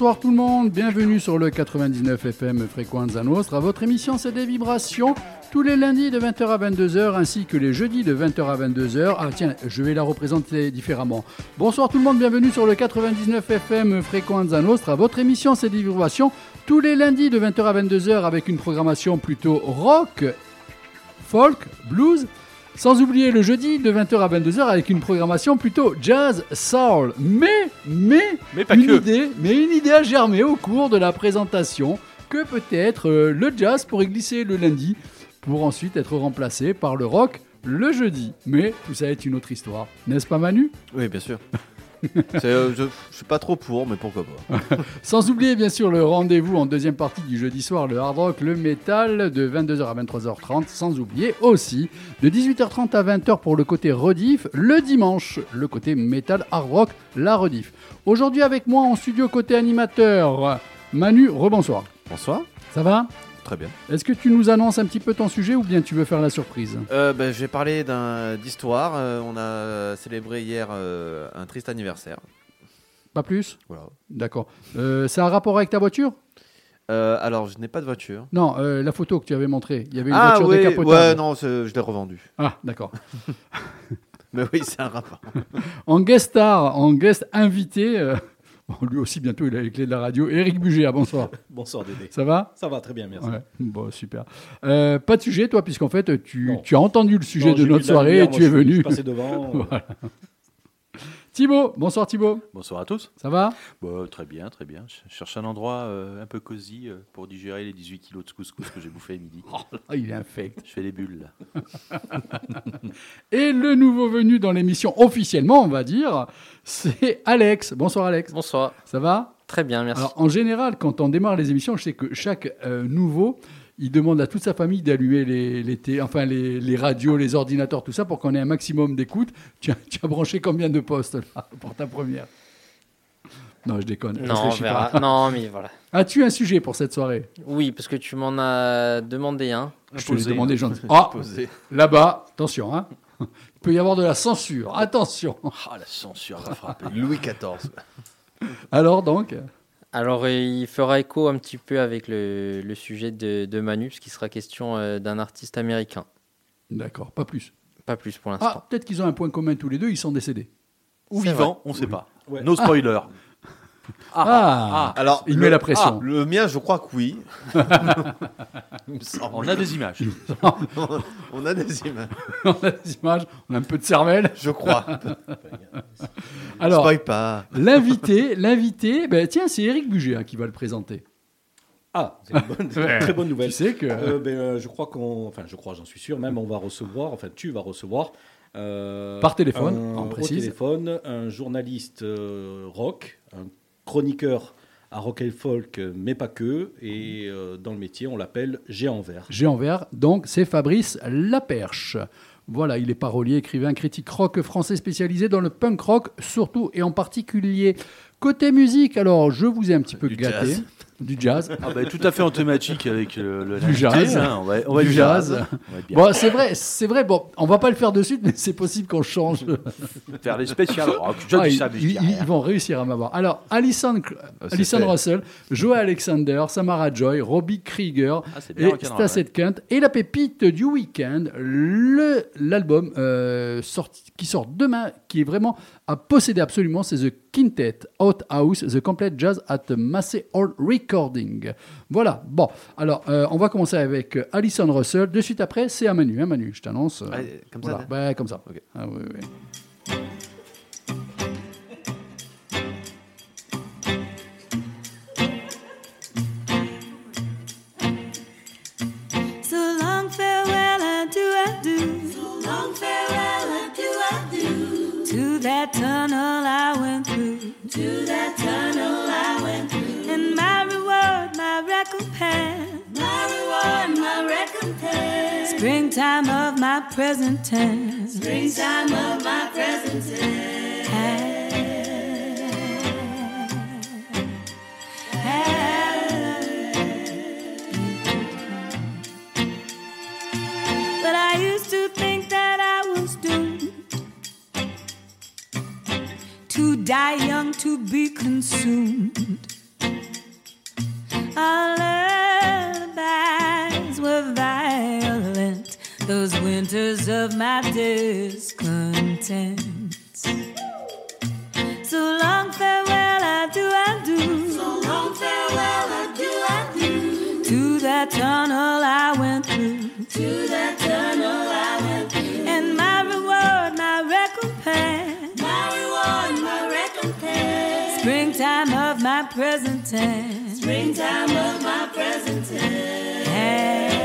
Bonsoir tout le monde, bienvenue sur le 99 FM Frequenza Nostra. Votre émission c'est des vibrations tous les lundis de 20h à 22h ainsi que les jeudis de 20h à 22h. Ah tiens, je vais la représenter différemment. Bonsoir tout le monde, bienvenue sur le 99 FM Frequenza Nostra. Votre émission c'est des vibrations tous les lundis de 20h à 22h avec une programmation plutôt rock, folk, blues sans oublier le jeudi de 20h à 22h avec une programmation plutôt jazz soul. Mais, mais, Mais pas une que. idée, mais une idée a germé au cours de la présentation que peut-être euh, le jazz pourrait glisser le lundi pour ensuite être remplacé par le rock le jeudi. Mais tout ça est une autre histoire, n'est-ce pas Manu? Oui, bien sûr. C'est, euh, je, je suis pas trop pour, mais pourquoi pas. Sans oublier bien sûr le rendez-vous en deuxième partie du jeudi soir, le hard rock, le métal de 22h à 23h30. Sans oublier aussi de 18h30 à 20h pour le côté rediff, le dimanche, le côté métal hard rock, la rediff. Aujourd'hui avec moi en studio côté animateur, Manu, rebonsoir. Bonsoir. Ça va? Très bien. Est-ce que tu nous annonces un petit peu ton sujet ou bien tu veux faire la surprise? Euh, ben, je vais parler d'un, d'histoire. Euh, on a célébré hier euh, un triste anniversaire. Pas plus? Voilà. D'accord. Euh, a un rapport avec ta voiture? Euh, alors, je n'ai pas de voiture. Non, euh, la photo que tu avais montrée. Il y avait une ah voiture oui, décapotable. ouais, non, c'est- je l'ai revendue. Ah, d'accord. Mais oui, c'est un rapport. En guest star, en guest invité, euh, bon, lui aussi bientôt il a les clés de la radio, Eric Bugéa, bonsoir. Bonsoir Dédé. Ça va? Ça va très bien, merci. Ouais, bon, super. Euh, pas de sujet, toi, puisqu'en fait, tu, as entendu le sujet Non, de notre soirée lumière, et tu es suis- Je venu. suis passé devant. Voilà. Thibaut, bonsoir Thibaut. Bonsoir à tous. Ça va? Bon, très bien, très bien. Je cherche un endroit euh, un peu cosy euh, pour digérer les 18 kilos de couscous que j'ai bouffé à midi. Ah, Il est infect. Je fais des bulles là. Et le nouveau venu dans l'émission, officiellement, on va dire, c'est Alex. Bonsoir Alex. Bonsoir. Ça va? Très bien, merci. Alors, en général, quand on démarre les émissions, je sais que chaque euh, nouveau, il demande à toute sa famille d'allumer les, enfin, les, les radios, les ordinateurs, tout ça, pour qu'on ait un maximum d'écoute. Tu as, tu as branché combien de postes là, pour ta première? Non, je déconne. non, on réfléchis verra. pas. Non, mais voilà. As-tu un sujet pour cette soirée? Oui, parce que tu m'en as demandé un. Je te l'ai demandé gentil. Ah, Posé. là-bas, attention, hein. il peut y avoir de la censure. Attention. Ah, la censure va frapper. Louis XIV. Alors donc, Alors, il fera écho un petit peu avec le, le sujet de, de Manu, parce qu'il sera question euh, d'un artiste américain. d'accord, pas plus. Pas plus pour l'instant. Ah, peut-être qu'ils ont un point commun tous les deux, ils sont décédés. Ou C'est vivant, on sait pas. Ouais. No spoiler. Ah, Alors, il le- met la pression. ah, le mien, je crois que oui. On a des images. On a des images. on a des images, on a un peu de cervelle. Je crois. Alors, Spoil pas. L'invité, l'invité, ben, tiens, c'est Eric Bugé hein, qui va le présenter. Ah, c'est une, bonne- c'est une Ouais. très bonne nouvelle. Tu sais que. Euh, ben, euh, je crois qu'on, enfin, je crois, j'en suis sûr, même on va recevoir, enfin, tu vas recevoir. euh, Par téléphone, un- au téléphone, un journaliste euh, rock, un chroniqueur à rock et folk, mais pas que. Et euh, dans le métier, on l'appelle géant vert. Géant vert, donc c'est Fabrice Laperche. Voilà, il est parolier, écrivain, critique rock français spécialisé dans le punk rock, surtout et en particulier. Côté musique, alors je vous ai un petit peu Du gâté. jazz. Du jazz. Ah, bah, tout à fait en thématique avec le, le Du jazz. hein. On va, on va Du jazz. On va être bien. Bon, c'est vrai, c'est vrai. Bon, on va pas le faire de suite, mais c'est possible qu'on change. Faire les spéciales. Oh, Ah, ils, ils- ils vont réussir à m'avoir. Alors, Alison, Ah, Alison. Russell, Joe Alexander, Samara Joy, Robbie Krieger Ah, et rock'n'roll, Stasset Kent. Et la pépite du week-end, le- l'album euh, sorti- qui sort demain, qui est vraiment à posséder absolument, c'est The Quintet Outhouse, The Complete Jazz at Massey Hall Recording. Voilà, bon, alors euh, on va commencer avec euh, Alison Russell. De suite après, c'est à Manu, hein, Manu, je t'annonce. euh, Allez, comme voilà, ça. bah, comme ça. Ok. Ah, oui, oui. So long farewell and do adieu. So long farewell and do adieu. To that tunnel I went through. To that tunnel Springtime of my present tense. Springtime of my present tense. But I used to think that I was doomed to die young, to be consumed. Our lullabies were those winters of my discontent. So long farewell, adieu, adieu. So long farewell, adieu, adieu. To that tunnel I went through. To that tunnel I went through. And my reward, my recompense. My reward, my recompense. Springtime of my present tense. Springtime of my present tense. Chaque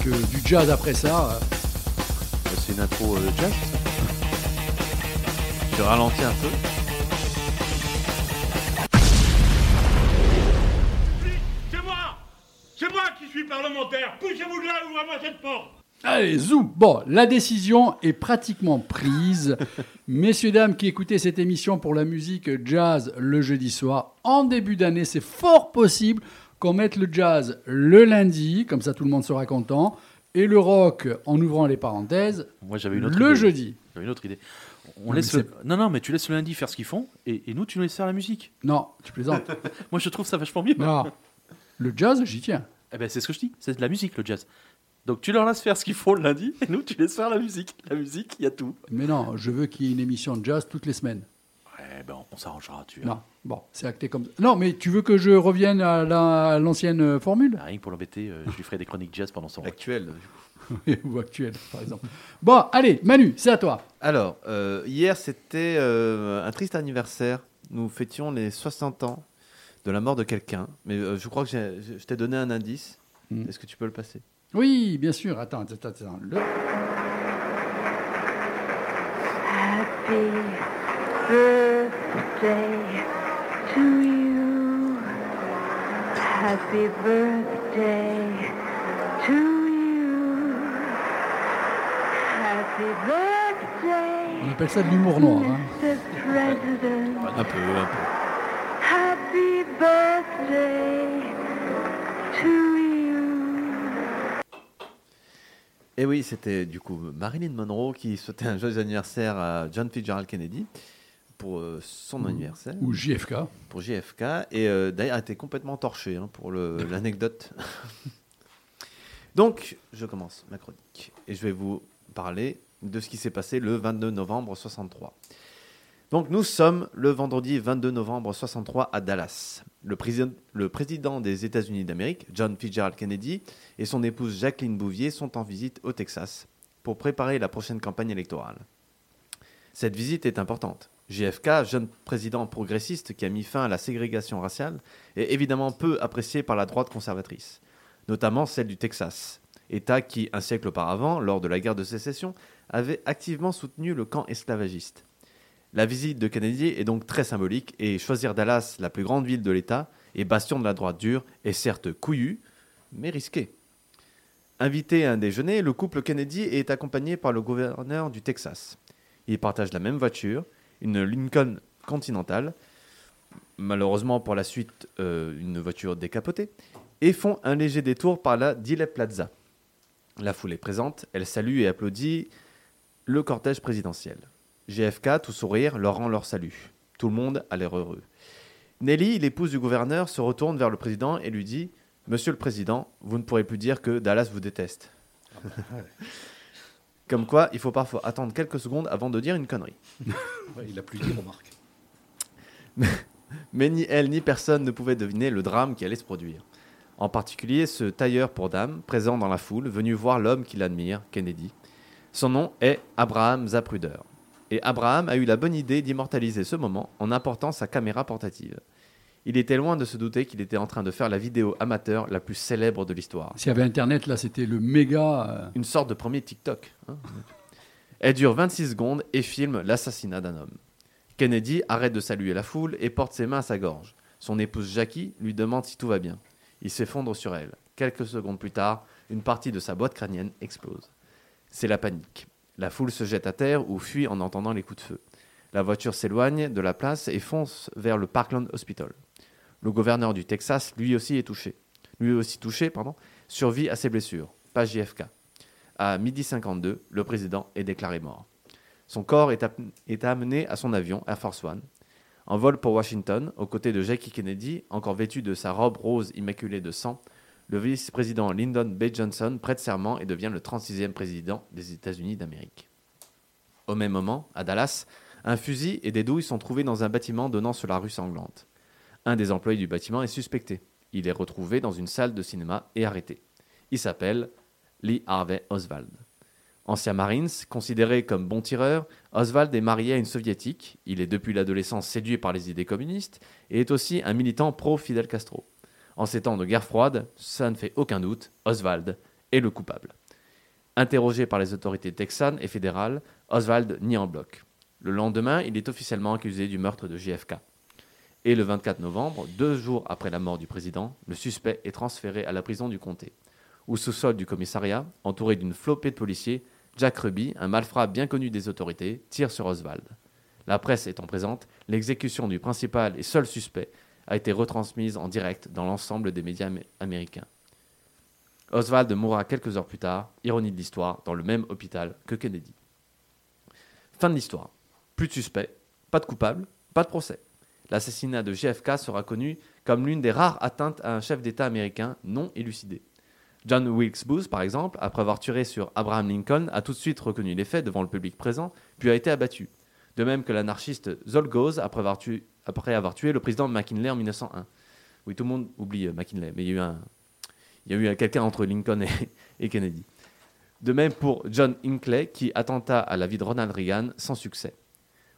Du jazz après ça, euh, C'est une intro euh, jazz. Je ralentis un peu. C'est moi C'est moi qui suis parlementaire Poussez-vous de là, ouvrez-moi cette porte Allez, zoom Bon, la décision est pratiquement prise. Messieurs, dames qui écoutez cette émission pour la musique jazz le jeudi soir, en début d'année, c'est fort possible qu'on mette le jazz le lundi, comme ça tout le monde sera content, et le rock, en ouvrant les parenthèses, Moi j'avais une autre le idée. jeudi. J'avais une autre idée. On Non, laisse le- Non, non, mais tu laisses le lundi faire ce qu'ils font et, et nous tu nous laisses faire la musique. Non, tu plaisantes. Moi je trouve ça vachement mieux. non. Le jazz, j'y tiens. Eh ben, c'est ce que je dis, c'est de la musique le jazz. Donc tu leur laisses faire ce qu'ils font le lundi et nous tu laisses faire la musique. La musique, il y a tout. Mais non, je veux qu'il y ait une émission de jazz toutes les semaines. Eh ben, on s'arrangera, tu vois. Non, bon, c'est acté comme ça. Non, mais tu veux que je revienne à la- à l'ancienne euh, formule? Rien que pour l'embêter, euh, je lui ferai des chroniques jazz pendant son. Actuel. Ou actuelle, par exemple. Bon, allez, Manu, c'est à toi. Alors, euh, hier, c'était euh, un triste anniversaire. Nous fêtions les 60 ans de la mort de quelqu'un. Mais euh, je crois que je t'ai donné un indice. Mm. Est-ce que tu peux le passer? Oui, bien sûr. Attends, attends, attends. Le- Happy birthday to you. Happy birthday to you. Happy On birthday, appelle ça de l'humour noir. hein. Un peu, un peu. Happy birthday to you. Et oui, c'était du coup Marilyn Monroe qui souhaitait un joyeux anniversaire à John Fitzgerald Kennedy pour euh, son anniversaire, Ou JFK. pour JFK. Et euh, d'ailleurs, elle était complètement torchée hein, pour l'anecdote. Donc, je commence ma chronique et je vais vous parler de ce qui s'est passé le 22 novembre 63. Donc, nous sommes le vendredi 22 novembre 63 à Dallas. Le, le président des États-Unis d'Amérique, John Fitzgerald Kennedy, et son épouse Jacqueline Bouvier sont en visite au Texas pour préparer la prochaine campagne électorale. Cette visite est importante. JFK, jeune président progressiste qui a mis fin à la ségrégation raciale, est évidemment peu apprécié par la droite conservatrice, notamment celle du Texas, État qui, un siècle auparavant, lors de la guerre de sécession, avait activement soutenu le camp esclavagiste. La visite de Kennedy est donc très symbolique et choisir Dallas, la plus grande ville de l'État et bastion de la droite dure, est certes couillu, mais risqué. Invité à un déjeuner, le couple Kennedy est accompagné par le gouverneur du Texas. Ils partagent la même voiture, une Lincoln Continental, malheureusement pour la suite euh, une voiture décapotée, et font un léger détour par la Dile Plaza. La foule est présente, elle salue et applaudit le cortège présidentiel. JFK, tout sourire, leur rend leur salut. Tout le monde a l'air heureux. Nelly, l'épouse du gouverneur, se retourne vers le président et lui dit Monsieur le Président, vous ne pourrez plus dire que Dallas vous déteste. Comme quoi, il faut parfois attendre quelques secondes avant de dire une connerie. Ouais, il a plus dit, remarque. Mais ni elle ni personne ne pouvait deviner le drame qui allait se produire. En particulier ce tailleur pour dames, présent dans la foule, venu voir l'homme qu'il admire, Kennedy. Son nom est Abraham Zapruder. Et Abraham a eu la bonne idée d'immortaliser ce moment en apportant sa caméra portative. Il était loin de se douter qu'il était en train de faire la vidéo amateur la plus célèbre de l'histoire. S'il y avait Internet, là, c'était le méga. euh, Une sorte de premier TikTok. hein. Elle dure 26 secondes et filme l'assassinat d'un homme. Kennedy arrête de saluer la foule et porte ses mains à sa gorge. Son épouse Jackie lui demande si tout va bien. Il s'effondre sur elle. Quelques secondes plus tard, une partie de sa boîte crânienne explose. C'est la panique. La foule se jette à terre ou fuit en entendant les coups de feu. La voiture s'éloigne de la place et fonce vers le Parkland Hospital. Le gouverneur du Texas, lui aussi, est touché. Lui aussi touché, pardon, survit à ses blessures. Pas JFK. À midi 52, le président est déclaré mort. Son corps est, est amené à son avion, Air Force One, en vol pour Washington, aux côtés de Jackie Kennedy, encore vêtu de sa robe rose immaculée de sang. Le vice-président Lyndon B. Johnson prête serment et devient le 36e président des États-Unis d'Amérique. Au même moment, à Dallas, un fusil et des douilles sont trouvés dans un bâtiment donnant sur la rue sanglante. Un des employés du bâtiment est suspecté. Il est retrouvé dans une salle de cinéma et arrêté. Il s'appelle Lee Harvey Oswald. Ancien Marines, considéré comme bon tireur, Oswald est marié à une soviétique. Il est depuis l'adolescence séduit par les idées communistes et est aussi un militant pro-Fidel Castro. En ces temps de guerre froide, ça ne fait aucun doute, Oswald est le coupable. Interrogé par les autorités texanes et fédérales, Oswald nie en bloc. Le lendemain, il est officiellement accusé du meurtre de JFK. Et le 24 novembre, deux jours après la mort du président, le suspect est transféré à la prison du comté. Au sous-sol du commissariat, entouré d'une flopée de policiers, Jack Ruby, un malfrat bien connu des autorités, tire sur Oswald. La presse étant présente, l'exécution du principal et seul suspect a été retransmise en direct dans l'ensemble des médias amé- américains. Oswald mourra quelques heures plus tard, ironie de l'histoire, dans le même hôpital que Kennedy. Fin de l'histoire. Plus de suspect, pas de coupable, pas de procès. L'assassinat de JFK sera connu comme l'une des rares atteintes à un chef d'État américain non élucidé. John Wilkes Booth, par exemple, après avoir tiré sur Abraham Lincoln, a tout de suite reconnu les faits devant le public présent, puis a été abattu. De même que l'anarchiste Zolgoz, après avoir, tué, le président McKinley en 1901. Oui, tout le monde oublie euh, McKinley, mais il y a eu, un, il y a eu un- quelqu'un entre Lincoln et, et Kennedy. De même pour John Hinckley, qui attenta à la vie de Ronald Reagan sans succès.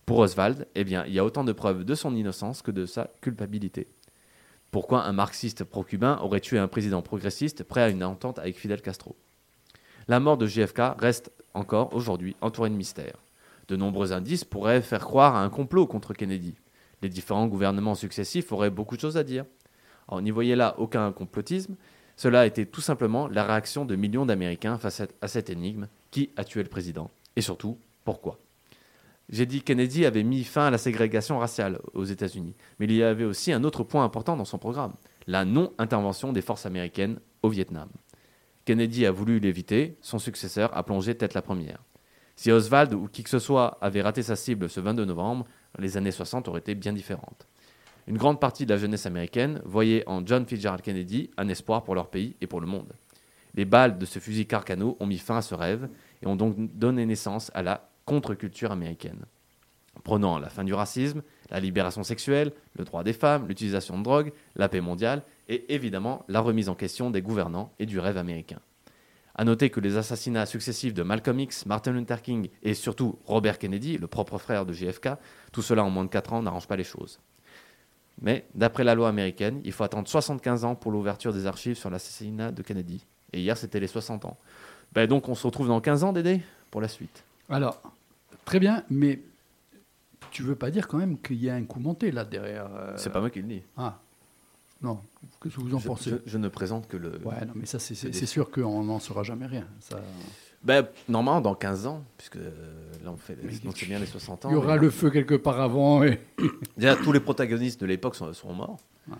Pour Oswald, eh bien, il y a autant de preuves de son innocence que de sa culpabilité. Pourquoi un marxiste pro-cubain aurait tué un président progressiste prêt à une entente avec Fidel Castro? La mort de JFK reste encore aujourd'hui entourée de mystères. De nombreux indices pourraient faire croire à un complot contre Kennedy. Les différents gouvernements successifs auraient beaucoup de choses à dire. Alors, n'y voyez là aucun complotisme, cela était tout simplement la réaction de millions d'Américains face à cette énigme qui a tué le président? Et surtout, pourquoi? J'ai dit Kennedy avait mis fin à la ségrégation raciale aux États-Unis, mais il y avait aussi un autre point important dans son programme la non-intervention des forces américaines au Vietnam. Kennedy a voulu l'éviter, son successeur a plongé tête la première. Si Oswald ou qui que ce soit avait raté sa cible ce 22 novembre, les années 60 auraient été bien différentes. Une grande partie de la jeunesse américaine voyait en John Fitzgerald Kennedy un espoir pour leur pays et pour le monde. Les balles de ce fusil Carcano ont mis fin à ce rêve et ont donc donné naissance à la contre-culture américaine. Prenant la fin du racisme, la libération sexuelle, le droit des femmes, l'utilisation de drogue, la paix mondiale et évidemment la remise en question des gouvernants et du rêve américain. À noter que les assassinats successifs de Malcolm X, Martin Luther King et surtout Robert Kennedy, le propre frère de JFK, tout cela en moins de 4 ans n'arrange pas les choses. Mais d'après la loi américaine, il faut attendre 75 ans pour l'ouverture des archives sur l'assassinat de Kennedy. Et hier, c'était les 60 ans. Ben donc, on se retrouve dans 15 ans, Dédé, pour la suite. Alors, très bien, mais tu veux pas dire quand même qu'il y a un coup monté là derrière euh, C'est pas moi qui le dis. Ah, non. Qu'est-ce que vous en je, pensez je- je ne présente que le. Ouais, non, mais ça, c'est- des- sûr qu'on n'en saura jamais rien. Ça... Ben, normalement, dans 15 ans, puisque euh, là, on fait donc c'est bien les 60 ans. Il y aura le feu quelque part avant. Et... Déjà, tous les protagonistes de l'époque sont, seront morts. Ouais.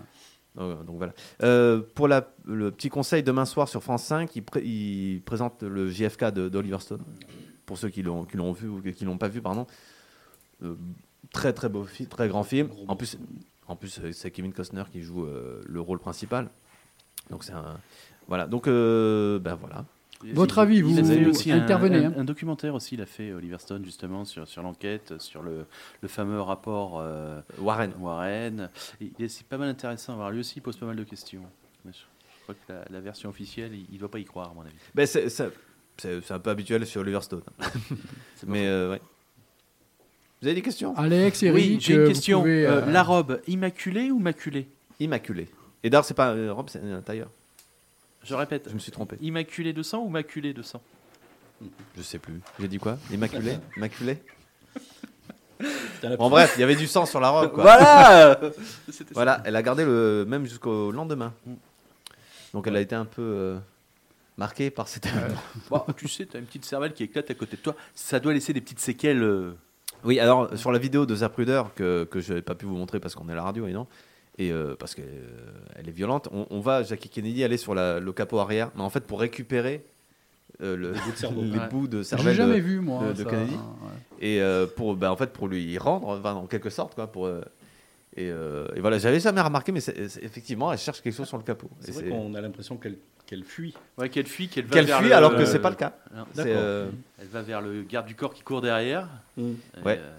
Donc, donc voilà. Euh, pour la- le petit conseil, demain soir sur France 5, il, pré- il présente le JFK de- d'Oliver Stone. Pour ceux qui l'ont qui l'ont vu ou qui l'ont pas vu, pardon. Euh, très très beau film, très grand film. En plus, en plus euh, c'est Kevin Costner qui joue euh, le rôle principal. Donc c'est un voilà. Donc euh, ben voilà. Votre avis, vous, vous aussi intervenez, Un, hein. un documentaire aussi, il a fait Oliver Stone justement sur, sur l'enquête, sur le, le fameux rapport euh, Warren. Warren. Et il est c'est pas mal intéressant à voir. Lui aussi, il pose pas mal de questions. Je crois que la, la version officielle, il ne doit pas y croire, à mon avis. Ben, c'est c'est- un peu habituel sur Oliver Stone. Mais euh, ouais. Vous avez des questions? Alex, Eric, oui, j'ai une question. pouvez, Euh, euh, la robe, immaculée ou maculée? Immaculé. Et d'ailleurs, c'est pas une robe, c'est un tailleur. Je répète. Je me suis trompé. Immaculée de sang ou maculée de sang? Je sais plus. J'ai dit quoi? Immaculé Immaculé T'as la- En bref, il y avait du sang sur la robe. Quoi. Voilà. Voilà, elle a gardé le même jusqu'au lendemain. Donc elle a été un peu euh, marquée par cet événement. Bon, tu sais, tu as une petite cervelle qui éclate à côté de toi. Ça doit laisser des petites séquelles. euh, Oui, alors sur la vidéo de Zapruder que, que je n'ai pas pu vous montrer parce qu'on est à la radio, évidemment, et euh, parce qu'elle elle est violente, on, on va, Jackie Kennedy, aller sur la- le capot arrière, mais en fait pour récupérer euh, le- bouts de cerveau. les Ouais. bouts de J'ai cervelle jamais de- vu, moi. de- de ça. Kennedy. Ouais. et euh, pour, bah, en fait, pour lui rendre, enfin, en quelque sorte, quoi, pour. euh, et, euh, et voilà, j'avais jamais remarqué, mais c'est- c'est- effectivement, elle cherche quelque chose sur le capot. Et C'est vrai c'est- qu'on a l'impression qu'elle qu'elle fuit. Ouais, qu'elle fuit, qu'elle va Qu'elle vers fuit le- alors que c'est pas le cas. Non, C'est, D'accord. euh, Elle va vers le garde du corps qui court derrière. Et, Ouais. euh,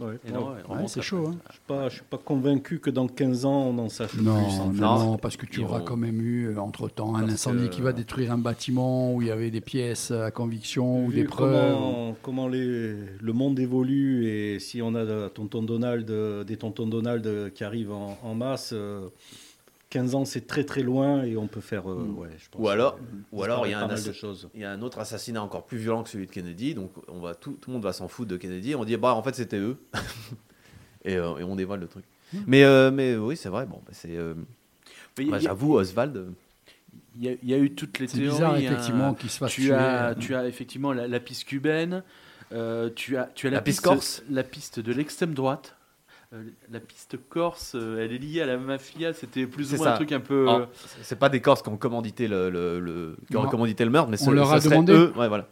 Ouais. et non, Ouais. remonte c'est après. chaud. Hein. Je suis pas, je suis pas convaincu que dans 15 ans on en sache Non, plus. en fait. non, Non. parce que tu Ils auras vont- quand même eu, euh, entre-temps, un Parce incendie que- qui va détruire un bâtiment où il y avait des pièces à conviction ou Vu des preuves. Comment, comment les- le monde évolue et si on a de- tonton Donald, euh, des tontons Donald qui arrivent en, en masse, euh, 15 ans c'est très très loin et on peut faire. euh, ouais, je pense Ou alors, que, euh, ou alors il y, a un mal assa- de choses. il y a un autre assassinat encore plus violent que celui de Kennedy, donc on va, tout, tout le monde va s'en foutre de Kennedy. On dit, bah en fait c'était eux. et, euh, et on dévoile le truc. Mais, euh, mais oui, c'est vrai, bon, bah, c'est. euh, bah, J'avoue, Oswald. Il y, a- il y a eu toutes les C'est théories. bizarre, hein. effectivement, qu'il se fasse Tu tuer. as, tu as effectivement la, la piste cubaine. euh, tu as, tu as la, La piste piste corse. La piste de l'extrême droite. Euh, la piste corse, euh, elle est liée à la mafia. C'était plus ou moins ça. un truc un peu. Ah, c'est pas des Corses qui ont commandité le, le, le- qui auraient Non. commandité le meurtre, mais On ce- leur ça a demandé. eux. Ouais, voilà.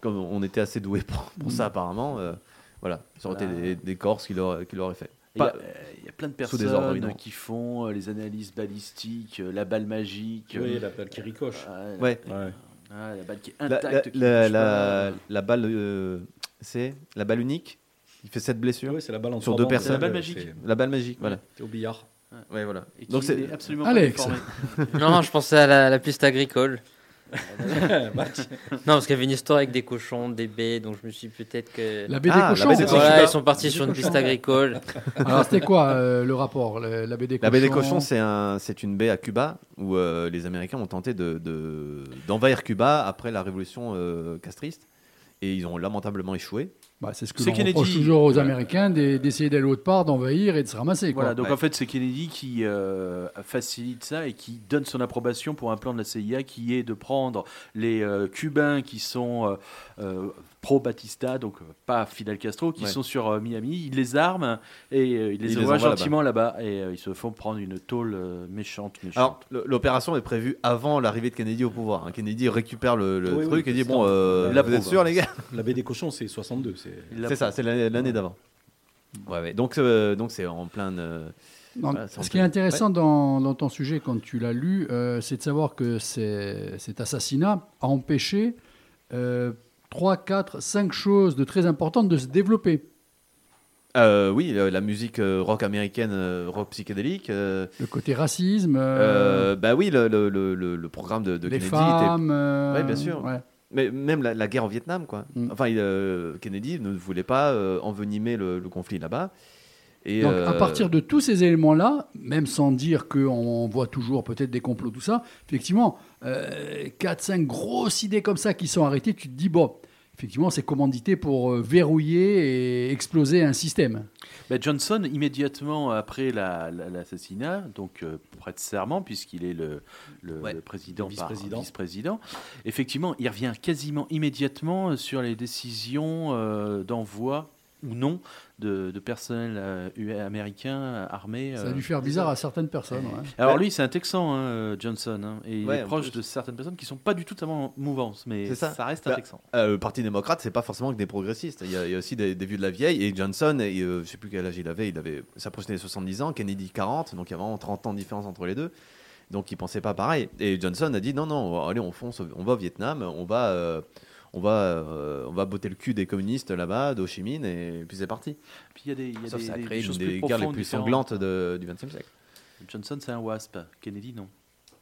Comme on était assez doués pour, pour ça Mm. apparemment, euh, voilà, ça aurait Voilà. été des, des Corses qui l'auraient fait. Il y, a, il y a plein de sous des ordres, personnes évidemment. qui font les analyses balistiques, la balle magique. Oui, euh, la balle qui ricoche. ah, la- Ouais. Ouais. ah, la balle qui est La, la, intacte. qui la, balle, euh, c'est la balle unique. Il fait cette blessure. Oui, c'est la balle en Sur deux personnes. La balle magique. La balle magique, voilà. C'est au billard. Ouais, voilà. Et Donc c'est est absolument Alex. pas. Non, je pensais à la, la piste agricole. Non, parce qu'il y avait une histoire avec des cochons, des baies, donc je me suis peut-être que. La baie Ah, des la cochons. baie des cochons. Voilà, Cochons. ils sont partis sur une piste agricole. Alors, c'était quoi euh, le rapport le- La baie des cochons La baie des cochons, c'est un, c'est une baie à Cuba où euh, les Américains ont tenté de, de- d'envahir Cuba après la révolution euh, castriste et ils ont lamentablement échoué. Bah, c'est ce que l'on reproche toujours aux. Américains d'e- d'essayer d'aller autre part, d'envahir et de se ramasser. quoi. Voilà, donc Ouais. en fait, c'est Kennedy qui euh, facilite ça et qui donne son approbation pour un plan de la CIA qui est de prendre les euh, Cubains qui sont euh, euh, pro-Batista, donc euh, pas Fidel Castro, qui Ouais. sont sur euh, Miami, il les arme et euh, il les Il les envoie envoie gentiment là-bas et euh, ils se font prendre une tôle euh, méchante, méchante. L'opération est prévue avant l'arrivée de Kennedy au pouvoir. hein. Kennedy récupère le, le Oui, truc oui, et dit Bon, euh, Il vous êtes sûrs, hein. les gars? La baie des cochons, c'est 62. c'est- l'a- ça, c'est l'année d'avant. Ouais, ouais. Donc, euh, donc c'est en plein. euh, Voilà, ce qui est intéressant dans, dans ton sujet, quand tu l'as lu, euh, c'est de savoir que cet assassinat a empêché euh, 3, 4, 5 choses de très importantes de se développer. euh, oui, la musique euh, rock américaine, euh, rock psychédélique. euh, Le côté racisme, euh, bah oui, le, le, le, programme de, de les Kennedy était femmes. euh, Ouais, bien sûr. ouais. Mais même la, la guerre au Vietnam, quoi. Mm. Enfin, il, Kennedy ne voulait pas envenimer le, conflit là-bas. Et, Donc, à partir de tous ces éléments-là, même sans dire qu'on voit toujours peut-être des complots, tout ça, effectivement, 4, 5 grosses idées comme ça qui sont arrêtées, tu te dis, bon, effectivement, c'est commandité pour euh, verrouiller et exploser un système. Ben, Johnson, immédiatement après la- la- l'assassinat, donc euh, prête serment, puisqu'il est le, le- Ouais. le président Le par vice-président. vice-président, effectivement, il revient quasiment immédiatement sur les décisions euh, d'envoi ou non de, de personnel euh, américain armé. Ça a euh. dû faire bizarre à certaines personnes. ouais. Alors Ouais. lui, c'est un Texan, hein, euh, Johnson, hein, et il est proche de certaines personnes qui sont pas du tout en mouvance, mais ça. ça. reste un Bah, Texan. euh, le Parti démocrate, c'est pas forcément que des progressistes. Il y a, il y a aussi des, des vieux de la vieille. Et Johnson, et, euh, je sais plus quel âge il avait, il avait s'approchait des 70 ans, Kennedy 40, donc il y a vraiment 30 ans de différence entre les deux. Donc il pensait pas pareil. Et Johnson a dit non, non, allez, on fonce, on va au Vietnam, on va, euh, on va, euh, on va botter le cul des communistes là-bas, d'Ho Chi Minh, et puis c'est parti. Puis il y a des, il y a Sauf des, ça a des créé une choses des plus guerres les plus sanglantes de- du XXe siècle. Johnson, c'est un wasp. Kennedy, non.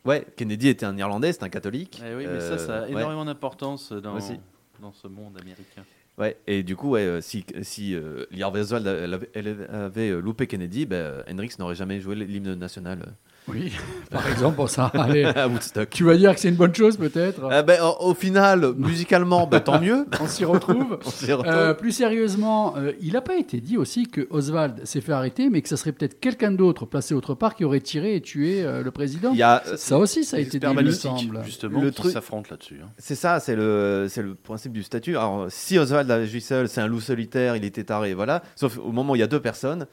Ouais, Kennedy était un Irlandais, c'est un catholique. Eh oui, mais ça, ça a Euh, ouais. énormément d'importance dans, Aussi. dans ce monde américain. Ouais, et du coup, ouais, euh, si, si euh, Lee Harvey Oswald elle avait, elle avait, loupé Kennedy, ben, Hendrix n'aurait jamais joué l'hymne national Oui, par exemple, ça, allez, à Woodstock. tu vas dire que c'est une bonne chose peut-être. Ah ben, au, au final, musicalement, ben, tant mieux. On s'y retrouve. On s'y retrouve. Euh, plus sérieusement, euh, il n'a pas été dit aussi que Oswald s'est fait arrêter, mais que ça serait peut-être quelqu'un d'autre placé autre part qui aurait tiré et tué euh, le président. Il y a, Ça aussi, ça a été dit, il me balistiques, semble. Justement, Le truc- s'affrontent là-dessus. hein. c'est ça, c'est le, c'est le principe du statut. Alors, si Oswald agit seul, c'est un loup solitaire, il était taré, voilà. Sauf au moment où il y a deux personnes,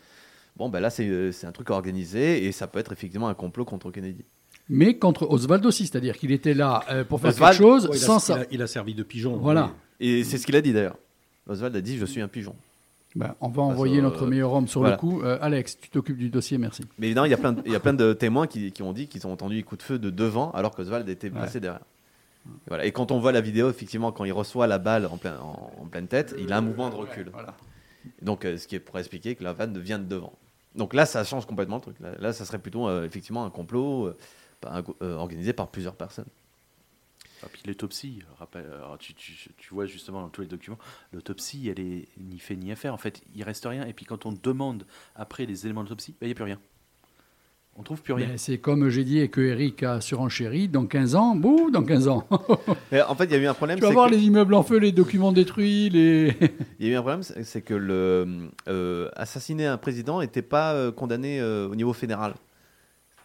bon, ben là, c'est c'est un truc organisé et ça peut être effectivement un complot contre Kennedy. Mais contre Oswald aussi, c'est-à-dire qu'il était là euh, pour faire Oswald, quelque chose Ouais, il, a, sans il ça. a- il a servi de pigeon. Voilà. Et c'est ce qu'il a dit d'ailleurs. Oswald a dit Je suis un pigeon. Ben, on va envoyer euh, notre meilleur homme sur voilà. le coup. Euh, Alex, tu t'occupes du dossier, merci. Mais évidemment, il y a plein de, il y a plein de témoins qui, qui ont dit qu'ils ont entendu les coups de feu de devant alors qu'Oswald était placé derrière. Et, voilà. et quand on voit la vidéo, effectivement, quand il reçoit la balle en, plein, en, en pleine tête, il a un mouvement de recul. Donc, euh, ce qui est pour expliquer que la vanne vient de devant. Donc là, ça change complètement le truc. Là, ça serait plutôt euh, effectivement un complot euh, euh, organisé par plusieurs personnes. Et puis l'autopsie, tu- tu vois justement dans tous les documents, l'autopsie, elle est ni fait ni à faire. En fait, il reste rien. Et puis quand on demande après les éléments d'autopsie, ben, il n'y a plus rien. On trouve plus rien. Ben, c'est comme j'ai dit et que Eric a surenchéri, dans 15 ans, bouh, dans 15 ans. Et en fait, il y a eu un problème. tu vas c'est voir que- les immeubles en feu, les documents détruits, les... Il y a eu un problème, c'est que le euh, assassiner un président n'était pas euh, condamné euh, au niveau fédéral,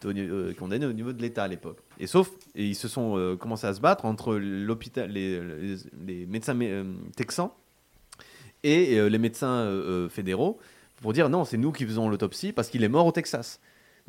C'était au euh, condamné au niveau de l'État à l'époque. Et sauf, et ils se sont euh, commencé à se battre entre l'hôpital, les, les- les médecins mé- texans et euh, les médecins fédéraux pour dire non, c'est nous qui faisons l'autopsie parce qu'il est mort au Texas.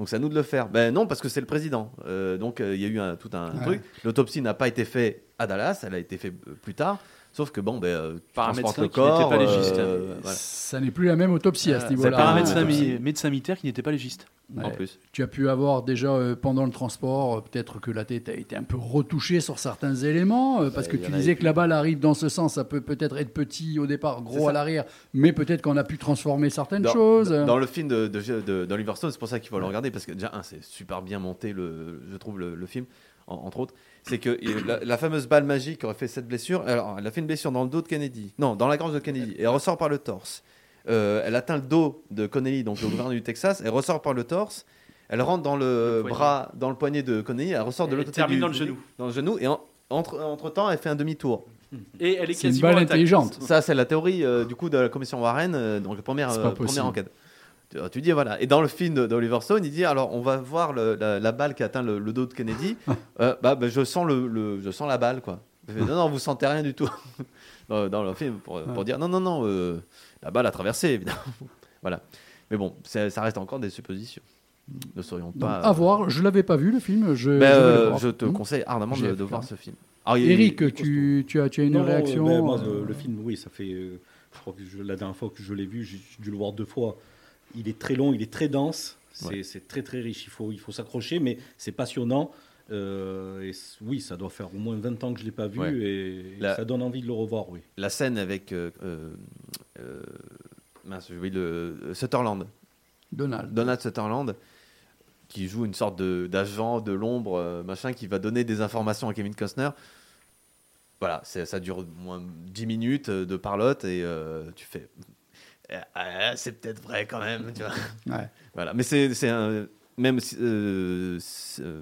Donc c'est à nous de le faire. Ben non, parce que c'est le président. Euh, donc euh, il y a eu un, tout un Ouais. truc. L'autopsie n'a pas été faite à Dallas, elle a été faite euh, plus tard. Sauf que bon, ben, euh, tu Par un médecin le qui n'était corps, pas légiste. euh, voilà. Ça n'est plus la même autopsie à ce Euh, niveau-là. c'est par un Ah, médecin, médecin militaire qui n'était pas légiste. Ouais. En plus. Tu as pu avoir déjà euh, pendant le transport, euh, peut-être que la tête a été un peu retouchée sur certains éléments, euh, parce que tu disais que la balle arrive dans ce sens, ça peut peut-être être petit au départ, gros à l'arrière, mais peut-être qu'on a pu transformer certaines Dans, choses. dans le film de, de, de- d'Oliver Stone, c'est pour ça qu'il faut le regarder, parce que déjà, un, c'est super bien monté, le, je trouve, le, le film, en- entre autres. C'est que la, la fameuse balle magique aurait fait cette blessure. Alors, elle a fait une blessure dans le dos de Kennedy. Non, dans la gorge de Kennedy. Et elle ressort par le torse. Euh, elle atteint le dos de Connelly, donc le gouverneur du Texas. Elle ressort par le torse. Elle rentre dans le, bras, dans le poignet de Connelly. Elle ressort de l'autre côté termine du- dans le genou. Dans le genou. Et en- entre, entre temps, elle fait un demi-tour. Et elle est C'est une quasiment balle intelligente. Ça, c'est la théorie euh, du coup de la commission Warren, euh, donc la première, euh, première enquête. Tu, tu dis voilà. Et dans le film d'Oliver Stone, il dit alors on va voir le- la, la balle qui atteint le, le dos de Kennedy. Euh, bah, bah, je sens le, le- je sens la balle quoi. Fait, non non vous sentez rien du tout dans, dans le film pour, pour dire non non non euh, la balle a traversé évidemment. voilà. Mais bon, ça reste encore des suppositions. Ne serions Donc, pas. à voir, je l'avais pas vu le film. Je, Ben, je euh, te Hmm. conseille ardemment de, voir ce film. Alors, il- Eric, tu, tu, as, tu as une Non, réaction ben, moi, euh, le, le film, oui, ça fait. euh, je crois que je- la dernière fois que je l'ai vu, j'ai dû le voir deux fois. Il est très long, il est très dense, c'est Ouais. très très riche. Il faut, il faut s'accrocher, mais c'est passionnant. Euh, et oui, ça doit faire au moins 20 ans que je ne l'ai pas vu Ouais. et La- ça donne envie de le revoir, oui. la scène avec euh, euh, euh, mince, le Sutherland, Donald. Donald Sutherland, qui joue une sorte de- d'agent de, l'ombre, machin, qui va donner des informations à Kevin Costner. Voilà, ça dure au moins 10 minutes de parlotte et euh, tu fais. Eh, ah, c'est peut-être vrai quand même, tu vois. Ouais. Voilà, mais c'est c'est un. Même si. euh, c'est, euh,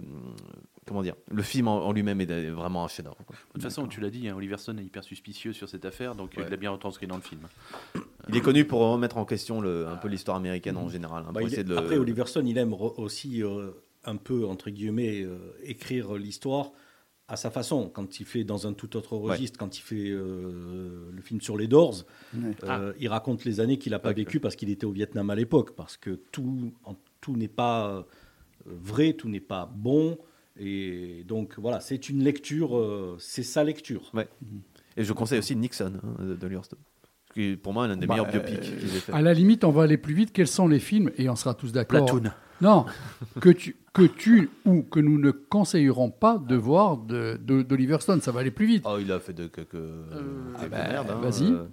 comment dire Le film en, en lui-même est vraiment un chef-d'œuvre. De toute façon, tu l'as dit, hein, Oliver Stone est hyper suspicieux sur cette affaire, donc euh, Ouais. il l'a bien retranscrit dans le film. Il est connu pour remettre en question le, un peu l'histoire américaine en général. hein, Bah, pour il essayer est- de le- Après, Oliver Stone, il aime re- aussi euh, un peu, entre guillemets, euh, écrire l'histoire à sa façon. Quand il fait dans un tout autre registre, quand il fait euh, le film sur les Doors, Ouais. euh, il raconte les années qu'il n'a pas vécues parce qu'il était au Vietnam à l'époque. Parce que tout, en- tout n'est pas euh, vrai, tout n'est pas bon. Et donc voilà, c'est une lecture, euh, c'est sa lecture. Et je conseille aussi Nixon hein, de, de. Qui est pour moi l'un des Bah, meilleurs euh, biopics qu'ils aient fait. À la limite, on va aller plus vite. Quels sont les films Et on sera tous d'accord. Platoon. Non, que tu, que tu ou que nous ne conseillerons pas de voir de- de- d'Oliver Stone. Ça va aller plus vite. Oh, il a fait de quelques, quelques bah, merdes. hein, vas-y. euh.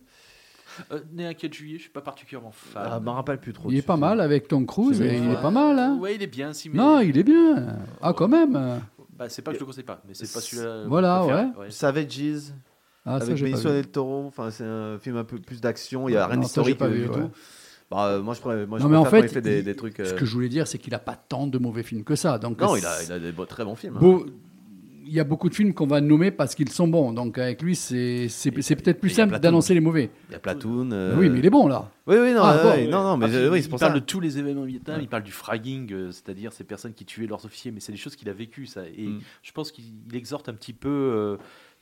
Euh, né un 4 juillet, je suis pas particulièrement fan. Ah, je m'en rappelle plus trop. Il est pas mal avec Tom Cruise. Et il est pas mal. Hein. Ouais, il est bien, si, mais. Non, il est bien. Ah, quand même. Bah, c'est pas que je le conseille pas, mais c'est pas celui-là. Voilà, ouais. film. Savages, Ah, avec Benicio del Toro. Enfin, c'est un film un peu plus d'action. Il y a rien d'historique euh, vu, du ouais. tout. Bah, euh, moi, je, pourrais- moi, je Non, mais en fait, des, il- des trucs. Ce euh, que je voulais dire, c'est qu'il n'a pas tant de mauvais films que ça. Donc, Non, euh, il a, il a des beaux- très bons films. hein. Il y a beaucoup de films qu'on va nommer parce qu'ils sont bons. Donc avec lui, c'est peut-être plus simple d'annoncer les mauvais. Il y a Platoon. euh, Oui, mais il est bon là. Oui, oui, non, Ah, bon. non, non, mais Ah, oui, il c'est pour parle ça. de tous les événements au Vietnam, il parle du fragging, euh, c'est-à-dire ces personnes qui tuaient leurs officiers, mais c'est des choses qu'il a vécues, ça. Et Mm. je pense qu'il il exhorte un petit peu euh,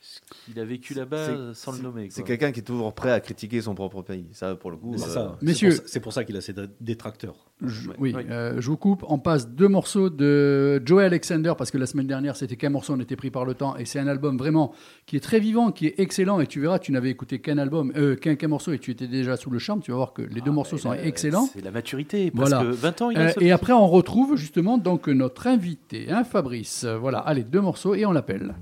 ce qu'il a vécu là-bas sans le nommer. C'est quelqu'un qui est toujours prêt à critiquer son propre pays. Ça, pour le coup. C'est euh. C'est Messieurs. pour ça- C'est pour ça qu'il a ses dé- détracteurs. Je, Ouais. oui, Oui. euh, je vous coupe. On passe deux morceaux de Joey Alexander parce que la semaine dernière, c'était qu'un morceau, on était pris par le temps et c'est un album vraiment qui est très vivant, qui est excellent. Et tu verras, tu n'avais écouté qu'un album, euh, qu'un qu'un morceau et tu étais déjà sous le charme. Tu vas voir que les deux Ah, morceaux sont excellents. C'est la maturité, parce Voilà. que 20 ans, il a Euh, et après, on retrouve justement donc notre invité, hein, Fabrice. Voilà, allez, deux morceaux et on l'appelle.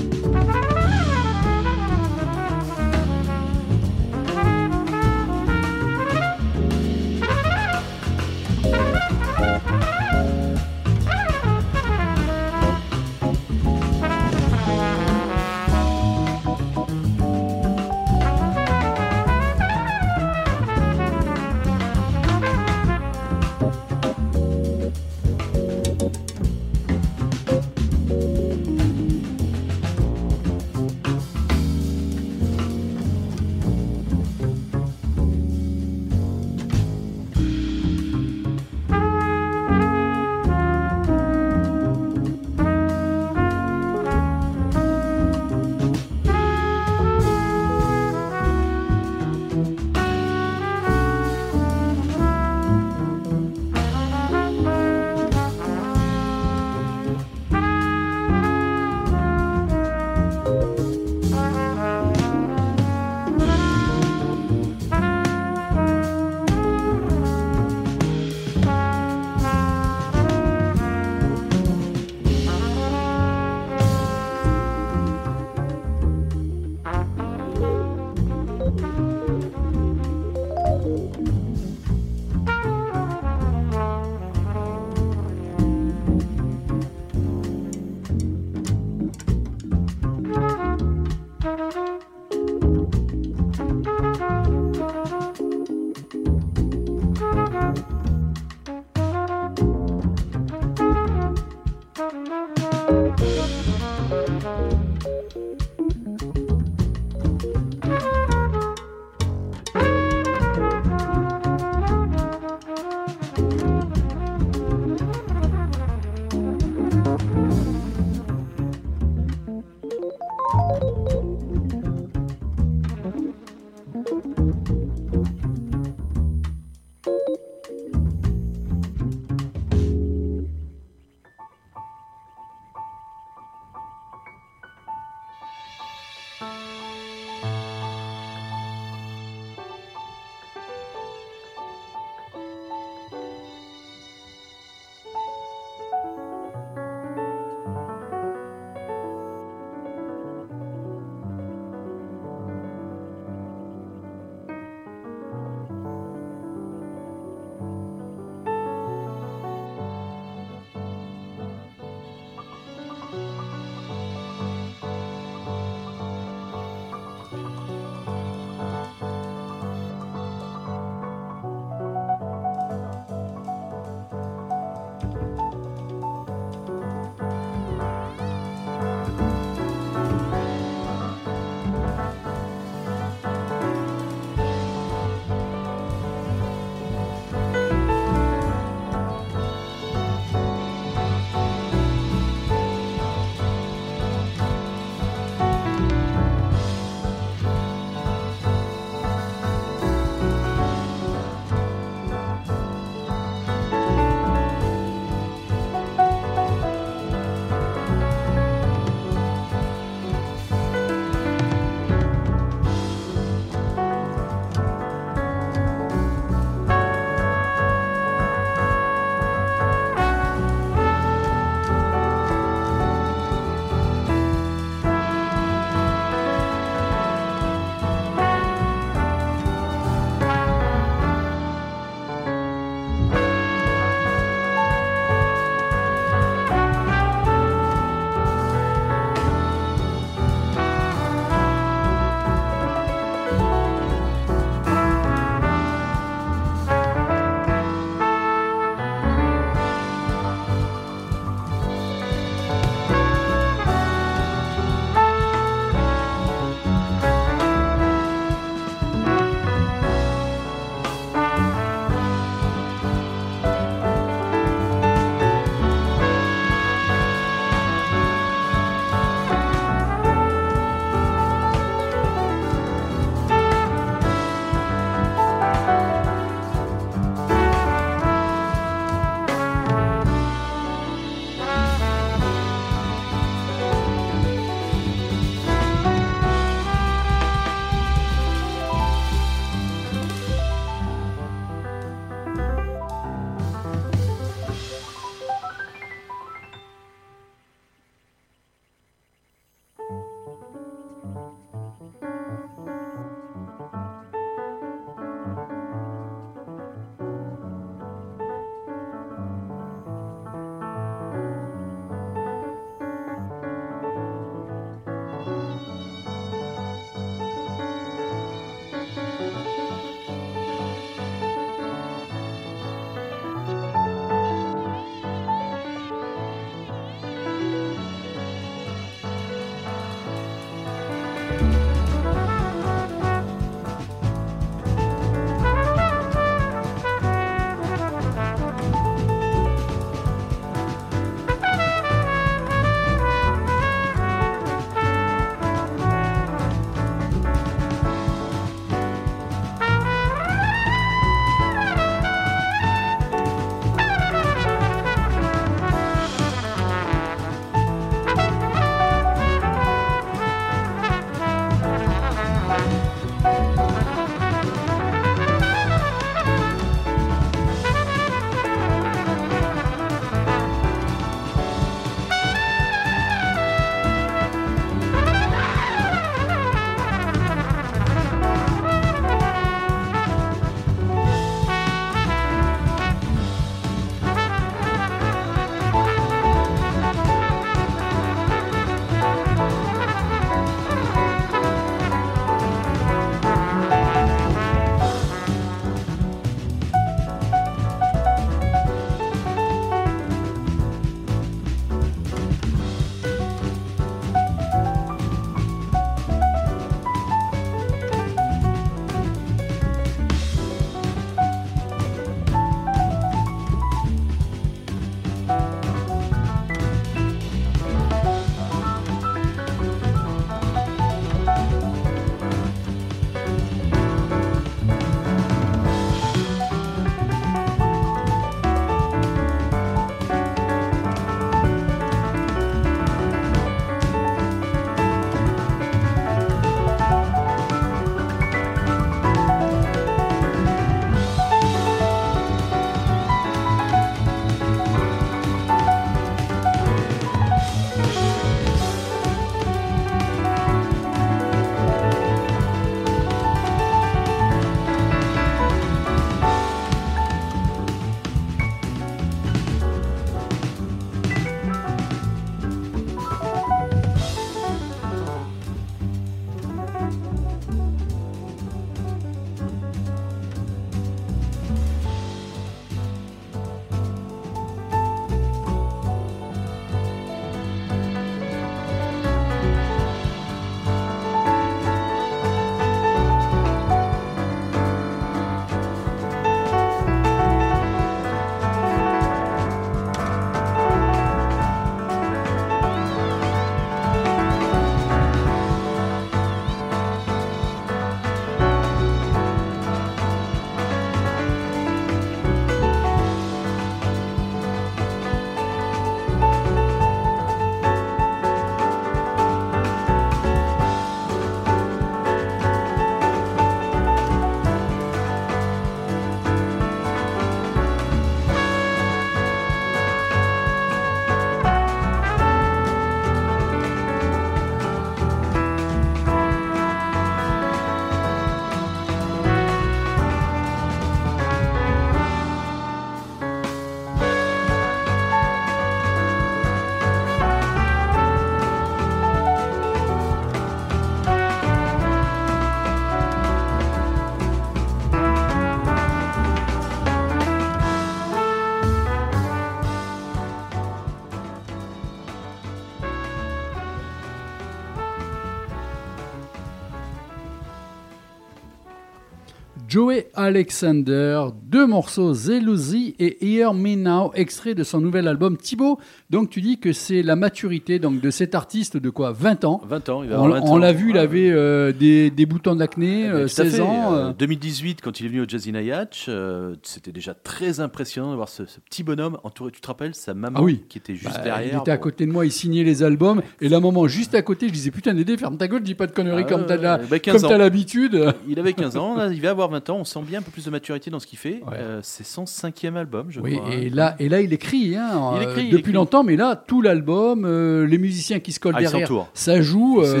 Joey Alexander, deux morceaux, Zeluzi et Hear Me Now, extrait de son nouvel album. Thibaut, donc tu dis que c'est la maturité donc, de cet artiste de quoi 20 ans? 20 ans, il va On, avoir 20 on ans. l'a vu, il avait euh, des, des boutons d'acné, ben, euh, tout à 16 fait. ans. Euh, euh, 2018, quand il est venu au Jazzy Nayach, euh, c'était déjà très impressionnant de voir ce, ce petit bonhomme entouré. Tu te rappelles sa maman Ah oui. qui était juste bah, derrière. il était à bon. côté de moi, il signait les albums. Et la maman juste à côté, je disais Putain, Dédé, ferme ta gueule, dis pas de conneries Ah comme t'as bah, comme 15 t'as ans. l'habitude. Il avait 15 ans, là, il va avoir 20 ans. On sent bien un peu plus de maturité dans ce qu'il fait. Ouais. Euh, c'est son cinquième album, je Oui, crois. et hein. là, et là, il écrit, hein, Il euh, il depuis écrit. longtemps, mais là, tout l'album, euh, les musiciens qui se collent Ah, derrière, ça joue. C'est-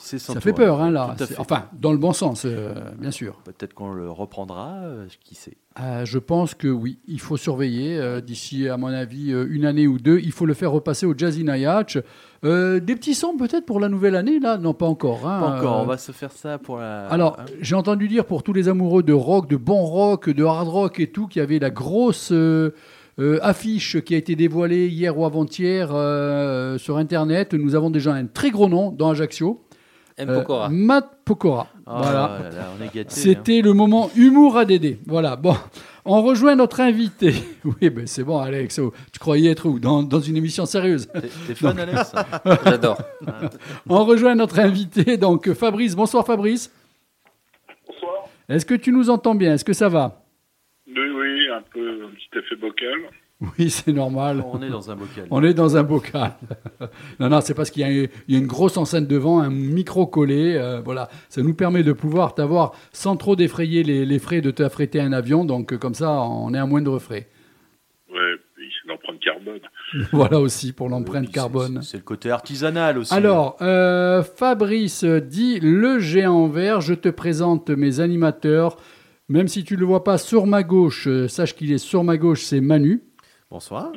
C'est ça son fait peur, hein, là. Enfin, dans le bon sens, bien sûr. Peut-être qu'on le reprendra, qui sait. Euh, je pense que oui, il faut surveiller d'ici, à mon avis, une année ou deux. Il faut le faire repasser au Jazzy Nayach. Euh, des petits sons peut-être pour la nouvelle année, là? Non, pas encore. hein, Pas encore, euh, on va se faire ça pour la. Alors, hein. j'ai entendu dire pour tous les amoureux de rock, de bon rock, de hard rock et tout, qu'il y avait la grosse euh, euh, affiche qui a été dévoilée hier ou avant-hier euh, sur Internet. Nous avons déjà un très gros nom dans Ajaccio. M. Euh, Pokora. Matt Pokora. Ah voilà. hein. C'était le moment humour à Dédé. Voilà. Bon, on rejoint notre invité. Oui, ben c'est bon, Alex. Oh, Tu croyais être où? Dans, dans une émission sérieuse. T'es- fun, Alex? J'adore. On rejoint notre invité, donc Fabrice. Bonsoir, Fabrice. Bonsoir. Est-ce que tu nous entends bien? Est-ce que ça va? Oui, oui, un peu un petit effet bocal. Oui, c'est normal. On est dans un bocal. On est dans un bocal. non, non, c'est parce qu'il y, a une- il y a une grosse enceinte devant, un micro collé. euh, voilà, ça nous permet de pouvoir t'avoir sans trop défrayer les, les frais de t'affréter un avion. Donc, euh, comme ça, on est à moindre frais. Ouais, l'empreinte carbone. voilà aussi pour l'empreinte c'est- carbone. C'est le côté artisanal aussi. Alors, euh, Fabrice dit le géant vert. Je te présente mes animateurs. Même si tu ne le vois pas sur ma gauche, euh, sache qu'il est sur ma gauche, c'est Manu. Bonsoir.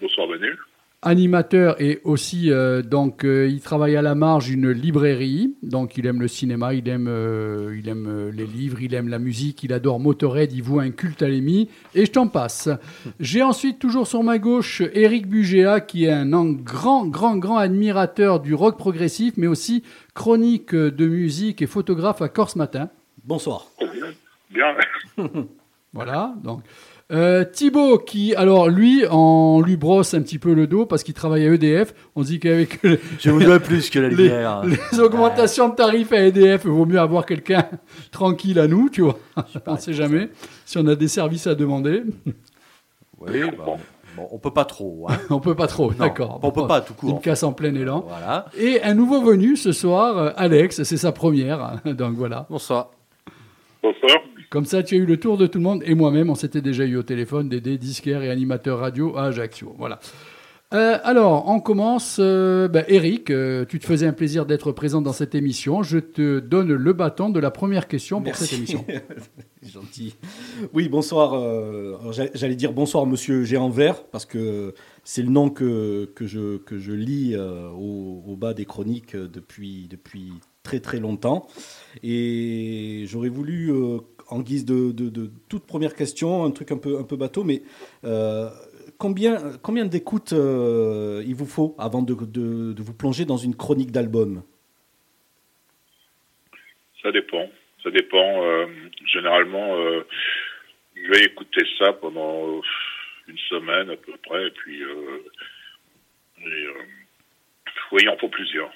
Bonsoir Manu. animateur et aussi euh, donc euh, il travaille à la marge une librairie donc il aime le cinéma il aime euh, il aime euh, les livres il aime la musique il adore Motorhead il voit un culte à l'émi et je t'en passe j'ai ensuite toujours sur ma gauche Eric Bugéa qui est un an- grand grand grand admirateur du rock progressif mais aussi chronique de musique et photographe à Corse Matin Bonsoir. Bien. Voilà, donc. Euh, Thibaut, qui, alors lui, on lui brosse un petit peu le dos parce qu'il travaille à EDF. On dit qu'avec les, Je vous dois plus que la lumière. les augmentations de tarifs à EDF, il vaut mieux avoir quelqu'un tranquille à nous, tu vois. on ne sait jamais si on a des services à demander. Oui, bah, bon, on peut pas trop. hein. On peut pas trop, d'accord. on peut pas tout Il me court. casse en plein élan. Voilà. Et un nouveau venu ce soir, euh, Alex, c'est sa première. Donc voilà. Bonsoir. Bonsoir. Comme ça, tu as eu le tour de tout le monde. Et moi-même, on s'était déjà eu au téléphone, Dédé, disquaire et animateur radio à Ajaccio. Voilà. Euh, alors, on commence. Euh, ben, Eric, euh, tu te faisais un plaisir d'être présent dans cette émission. Je te donne le bâton de la première question pour Merci. cette émission. Gentil. Oui, bonsoir. J'allais dire bonsoir, monsieur Géant Vert, parce que c'est le nom que, que, je, que je lis au, au bas des chroniques depuis, depuis très très longtemps. Et j'aurais voulu, en guise de, de- de toute première question, un truc un peu, un peu bateau, mais euh, combien, combien d'écoutes euh, il vous faut avant de, de- de vous plonger dans une chronique d'album? Ça dépend. Ça dépend. euh, généralement, euh, je vais écouter ça pendant une semaine à peu près, et puis euh, et, euh, oui, il en faut plusieurs.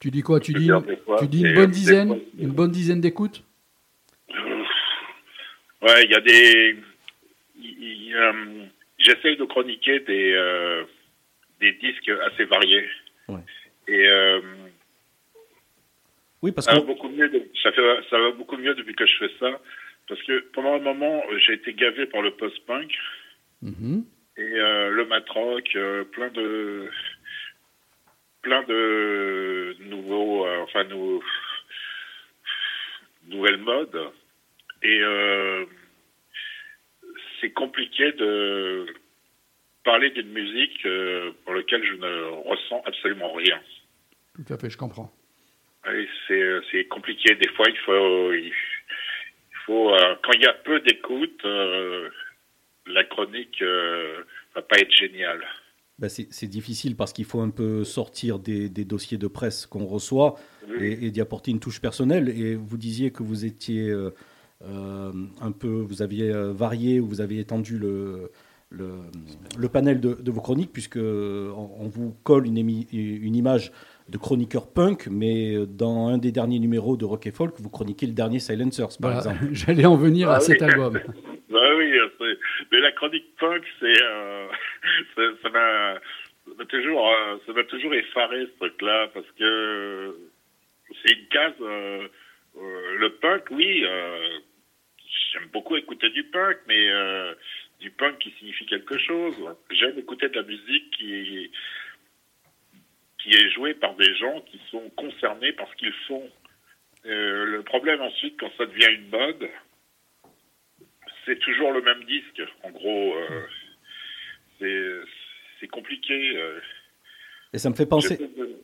Tu dis quoi? Tu dis, tu dis une bonne dizaine Une bonne dizaine d'écoutes? Ouais, il y a des. euh, J'essaye de chroniquer des, euh, des disques assez variés. Ouais. Et euh, Oui, parce ça, va que beaucoup mieux de- ça, fait, ça va beaucoup mieux depuis que je fais ça. Parce que pendant un moment, j'ai été gavé par le post-punk Mhm. et euh, le matrock, euh, plein de. plein de nouveaux. euh, enfin, nou- nouvelles modes. Et euh, c'est compliqué de parler d'une musique euh, pour laquelle je ne ressens absolument rien. Tout à fait, je comprends. Et c'est compliqué. Des fois, il faut, il faut euh, quand il y a peu d'écoute, euh, la chronique euh, va pas être géniale. Ben, c'est difficile parce qu'il faut un peu sortir des, des dossiers de presse qu'on reçoit et, et d'y apporter une touche personnelle. Et vous disiez que vous étiez euh, euh, un peu, vous aviez euh, varié ou vous aviez étendu le, le, le panel de, de vos chroniques, puisque euh, on, on vous colle une, émi- une image de chroniqueur punk, mais dans un des derniers numéros de Rock et Folk, vous chroniquez le dernier Silencers, par Voilà, exemple. J'allais en venir Ah à cet oui. album. Bah oui, mais la chronique punk, c'est, euh, ça- m'a, toujours, euh, ça m'a toujours effaré ce truc-là parce que c'est une case. euh, euh, le punk, oui, euh, j'aime beaucoup écouter du punk, mais euh, du punk qui signifie quelque chose. J'aime écouter de la musique qui qui est jouée par des gens qui sont concernés par ce qu'ils font. Euh, le problème ensuite, quand ça devient une mode, c'est toujours le même disque. En gros, euh, c'est c'est compliqué. Et ça me fait penser.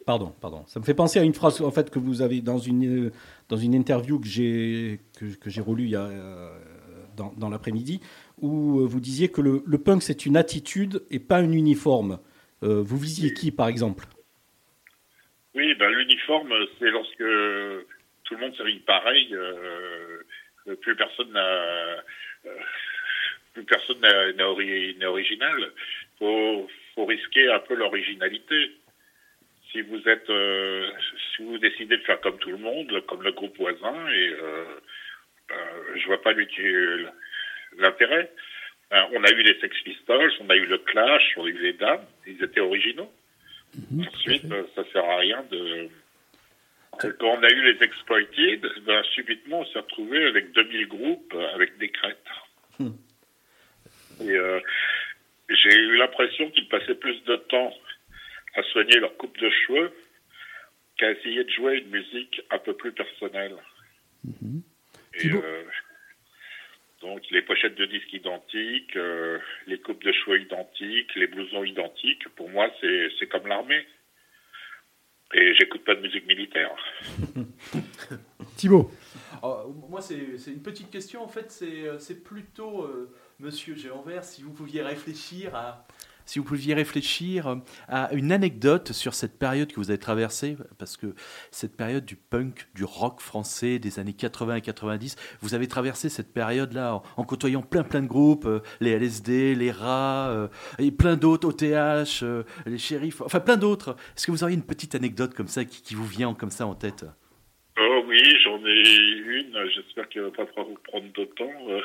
Pardon, pardon. Ça me fait penser à une phrase en fait que vous avez dans une euh, dans une interview que j'ai que, que j'ai relue il y a euh, dans, dans l'après-midi où euh, vous disiez que le, le punk c'est une attitude et pas un uniforme. Euh, vous visiez qui par exemple? Oui, ben, l'uniforme, c'est lorsque tout le monde s'habille pareil, euh, plus personne n'a euh, plus personne n'est original. Faut faut risquer un peu l'originalité. Si vous êtes euh, si vous décidez de faire comme tout le monde, comme le groupe voisin, et euh, euh, je vois pas l'intérêt. Euh, on a eu les Sex Pistols, on a eu le Clash, on a eu les Dames, ils étaient originaux. Ensuite, euh, ça sert à rien de. Quand on a eu les exploited, ben, subitement, on s'est retrouvé avec 2000 groupes avec des crêtes. Hmm. Et euh, j'ai eu l'impression qu'ils passaient plus de temps à soigner leur coupe de cheveux qu'à essayer de jouer une musique un peu plus personnelle. Et, Thibaut euh, donc les pochettes de disques identiques, euh, les coupes de cheveux identiques, les blousons identiques, pour moi c'est c'est comme l'armée. Et j'écoute pas de musique militaire. Thibaut, Alors, moi, c'est c'est une petite question. En fait, c'est euh, c'est plutôt, euh, monsieur Géanvert, si vous pouviez réfléchir à. Si vous pouviez réfléchir euh, à une anecdote sur cette période que vous avez traversée, parce que cette période du punk, du rock français des années 80 et 90, vous avez traversé cette période-là en, côtoyant plein plein de groupes, euh, les LSD, les rats, euh, et plein d'autres, OTH, les shérifs, enfin plein d'autres. Est-ce que vous auriez une petite anecdote comme ça qui, vous vient comme ça en tête? Une, j'espère qu'elle va pas prendre de temps. Euh,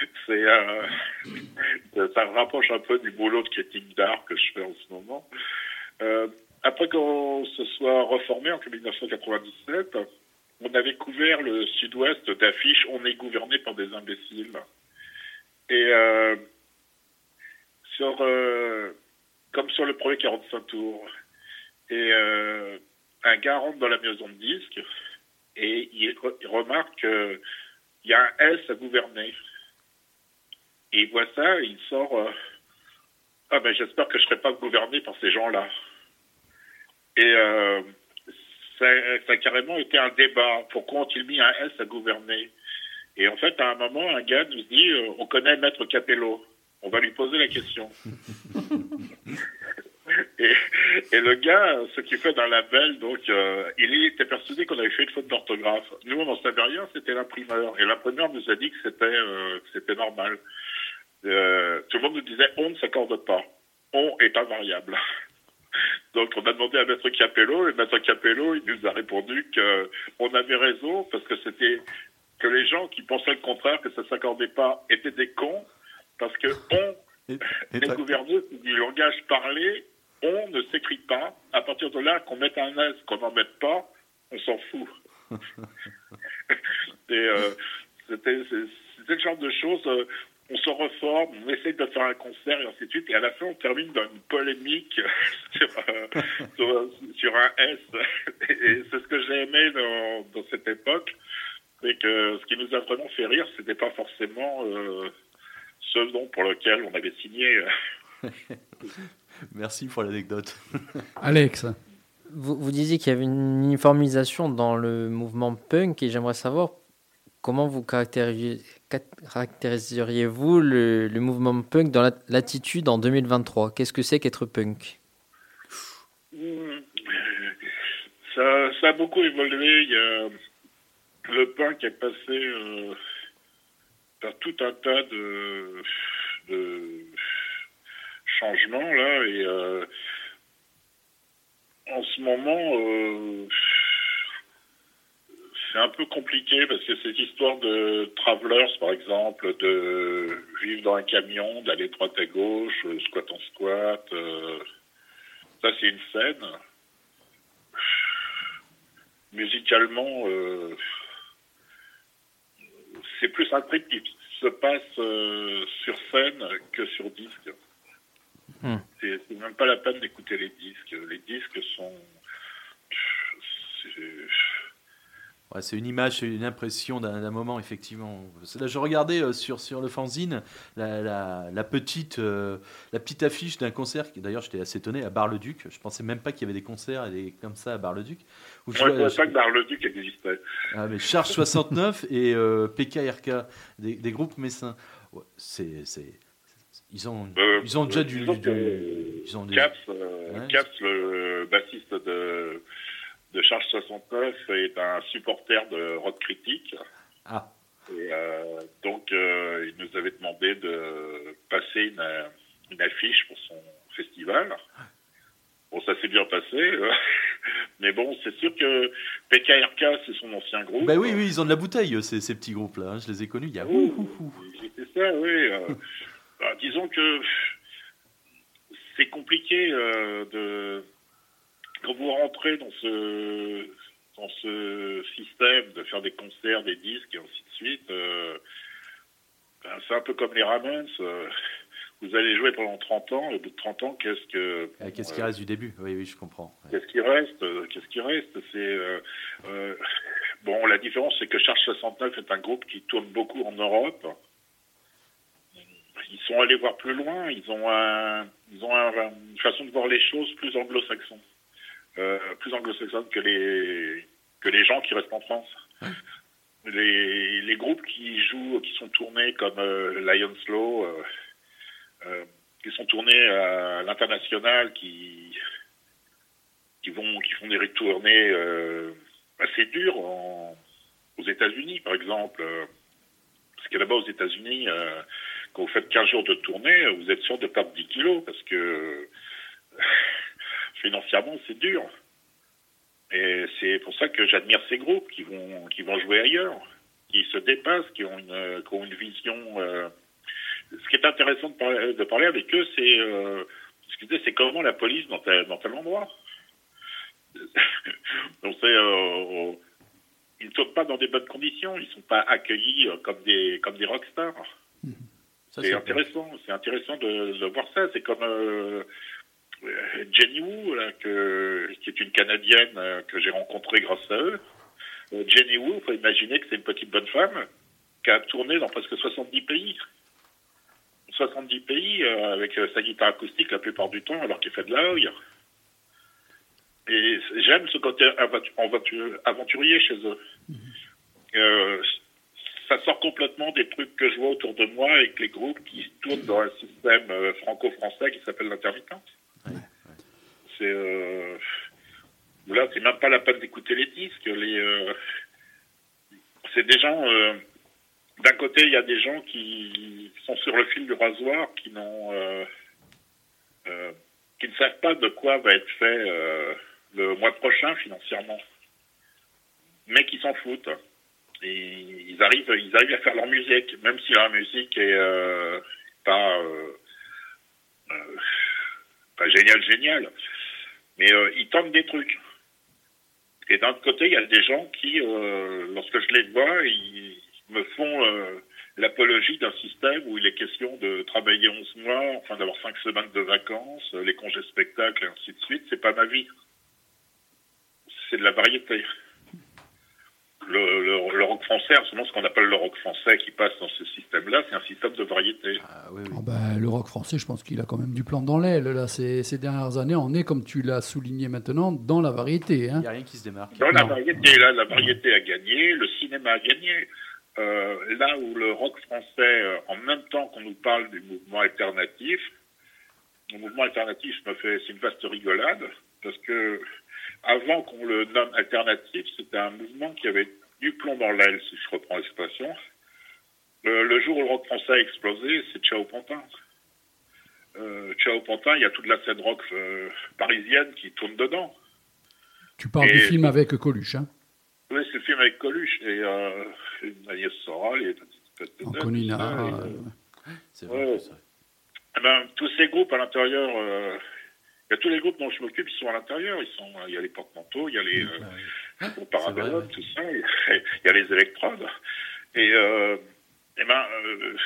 C'est euh, ça me rapproche un peu du boulot de critique d'art que je fais en ce moment. Euh, après qu'on se soit reformé en 1997, on avait couvert le sud-ouest d'affiches On est gouverné par des imbéciles. Et sur comme sur le premier 45 tours. Et un gars rentre dans la maison de disques et il, re- il remarque qu'il y a un S à gouverner. Et il voit ça et il sort euh, Ah ben j'espère que je ne serai pas gouverné par ces gens-là. Et euh, ça, ça a carrément été un débat. Pourquoi ont-ils mis un S à gouverner? Et en fait, à un moment, un gars nous dit euh, On connaît Maître Capello. On va lui poser la question. Et, et le gars s'occupait d'un label, donc euh, il était persuadé qu'on avait fait une faute d'orthographe. Nous, on n'en savait rien, c'était l'imprimeur. Et l'imprimeur nous a dit que c'était euh, c'était normal. Euh, tout le monde nous disait on ne s'accorde pas. On est invariable. Donc on a demandé à Maître Capello, et Maître Capello, il nous a répondu que on avait raison parce que c'était que les gens qui pensaient le contraire, que ça s'accordait pas, étaient des cons, parce que on les gouverneurs du langage parlé, on ne s'écrit pas. À partir de là, qu'on mette un S, qu'on n'en mette pas, on s'en fout. Et euh, c'était le genre de choses. euh, on se reforme, on essaye de faire un concert et ainsi de suite. Et à la fin, on termine dans une polémique sur, euh, sur, sur un S. Et c'est ce que j'ai aimé dans, dans cette époque. C'est que ce qui nous a vraiment fait rire, c'était pas forcément euh, ce nom pour lequel on avait signé. Merci pour l'anecdote. Alex. Vous, vous disiez qu'il y avait une uniformisation dans le mouvement punk et j'aimerais savoir comment vous caractériseriez- caractériseriez-vous le, le mouvement punk dans la- l'attitude en 2023 Qu'est-ce que c'est qu'être punk? Hmm. Ça, ça a beaucoup évolué. Il y a, le punk est passé euh, par tout un tas de, de changements là et euh, en ce moment euh, c'est un peu compliqué parce que cette histoire de travelers par exemple de vivre dans un camion d'aller droite à gauche euh, squat en squat ça c'est une scène musicalement, c'est plus un truc qui se passe sur scène que sur disque. Hmm. C'est même pas la peine d'écouter les disques. Les disques sont. c'est- Ouais, c'est une image, c'est une impression d'un moment, effectivement. Là, je regardais euh, sur, sur le fanzine la, la, la petite, euh, la petite affiche d'un concert, qui d'ailleurs j'étais assez étonné, à Bar-le-Duc. Je pensais même pas qu'il y avait des concerts et des, comme ça à Bar-le-Duc. Où je ne savais pas que Bar-le-Duc existait. Ah, mais Charge 69 et euh, PKRK, des, des groupes messins. Ouais, c'est, c'est, ils, ont, Euh, ils ont déjà du. disons du- que ils ont des- Caps, euh, Ouais. Caps, le bassiste de, de Charge 69, est un supporter de rock critique. Ah, Et, euh, donc, euh, il nous avait demandé de passer une, une affiche pour son festival. Bon, ça s'est bien passé. euh, Mais bon, c'est sûr que PKRK, c'est son ancien groupe. bah oui, oui, ils ont de la bouteille, ces, ces petits groupes-là. hein. Je les ai connus il y a. Oui, ouh, ouh, ouh. C'est ça, oui. euh, bah, disons que c'est compliqué euh, de quand vous rentrez dans ce dans ce système de faire des concerts, des disques et ainsi de suite. euh, ben, c'est un peu comme les Ramones. euh, vous allez jouer pendant 30 ans, et au bout de 30 ans, qu'est-ce que Ah, Qu'est-ce qui euh, reste du début? Oui, oui, je comprends. Ouais. Qu'est-ce qui reste euh, Qu'est-ce qui reste? C'est euh, euh, bon. La différence, c'est que Charge 69 est un groupe qui tourne beaucoup en Europe. Ils sont allés voir plus loin. Ils ont un, ils ont un- une façon de voir les choses plus anglo-saxon, euh, plus anglo-saxonne que les que les gens qui restent en France. Les, les groupes qui jouent, qui sont tournés comme euh, Lion Slow, euh, euh, qui sont tournés à l'international, qui qui vont qui font des retournées euh, assez dures en- aux États-Unis par exemple Euh, parce que là-bas aux États-Unis euh, vous faites 15 jours de tournée vous êtes sûr de perdre 10 kilos parce que financièrement c'est dur. Et c'est pour ça que j'admire ces groupes qui vont qui vont jouer ailleurs qui se dépassent qui ont une qui ont une vision euh, ce qui est intéressant de parler, de parler avec eux c'est euh, c'est comment la police dans tel, endroit. Donc c'est, euh, ils ne tournent pas dans des bonnes conditions, ils ne sont pas accueillis euh, comme des comme des rockstars. Ça, C'est intéressant, c'est intéressant de, de voir ça. C'est comme euh, Jenny Wu, là, que, qui est une Canadienne euh, que j'ai rencontrée grâce à eux. Euh, Jenny Wu, il faut imaginer que c'est une petite bonne femme qui a tourné dans presque 70 pays. 70 pays euh, avec sa guitare acoustique la plupart du temps alors qu'elle fait de la Hoy. Et j'aime ce côté aventu- aventu- aventurier chez eux. Euh, ça sort complètement des trucs que je vois autour de moi avec les groupes qui tournent dans un système euh, franco-français qui s'appelle l'intermittence. C'est euh, là, c'est même pas la peine d'écouter les disques. Les, euh, c'est des gens. euh, d'un côté, il y a des gens qui sont sur le fil du rasoir, qui n'ont, euh, qui ne savent pas de quoi va être fait le mois prochain financièrement, mais qui s'en foutent. Ils arrivent, ils arrivent à faire leur musique, même si leur musique est euh, pas, euh, euh, pas génial, génial. Mais euh, ils tentent des trucs. Et d'un côté, il y a des gens qui, euh, lorsque je les vois, ils me font l'apologie d'un système où il est question de travailler 11 mois, enfin d'avoir 5 semaines de vacances, les congés spectacles et ainsi de suite. C'est pas ma vie. C'est de la variété. Le, le- le rock français, en ce moment, ce qu'on appelle le rock français qui passe dans ce système-là, c'est un système de variété. Ah, oui, oui. Ah ben, le rock français, je pense qu'il a quand même du plan dans l'aile. Là, ces, ces dernières années, on est, comme tu l'as souligné maintenant, dans la variété. Il Hein. n'y a rien qui se démarque. Dans la variété, là, la variété a gagné, le cinéma a gagné. euh, là où le rock français, euh, en même temps qu'on nous parle du mouvement alternatif, le mouvement alternatif me fait, c'est une vaste rigolade, parce que avant qu'on le nomme alternatif, c'était un mouvement qui avait du plomb dans l'aile, si je reprends l'expression. Le, le jour où le rock français a explosé, c'est Ciao Pantin. Euh, Ciao Pantin, il y a toute la scène rock euh, parisienne qui tourne dedans. Tu parles du film avec Coluche, hein Oui, c'est le film avec Coluche et euh, Agnès Soral et Anconina. et, euh, C'est vrai. que ça- Eh ben, tous ces groupes à l'intérieur, euh, il y a tous les groupes dont je m'occupe, ils sont à l'intérieur. Ils sont, il y a les porte-manteaux, il y a les euh, les tout ça, il y a- les électrodes. Et, euh, eh ben, euh,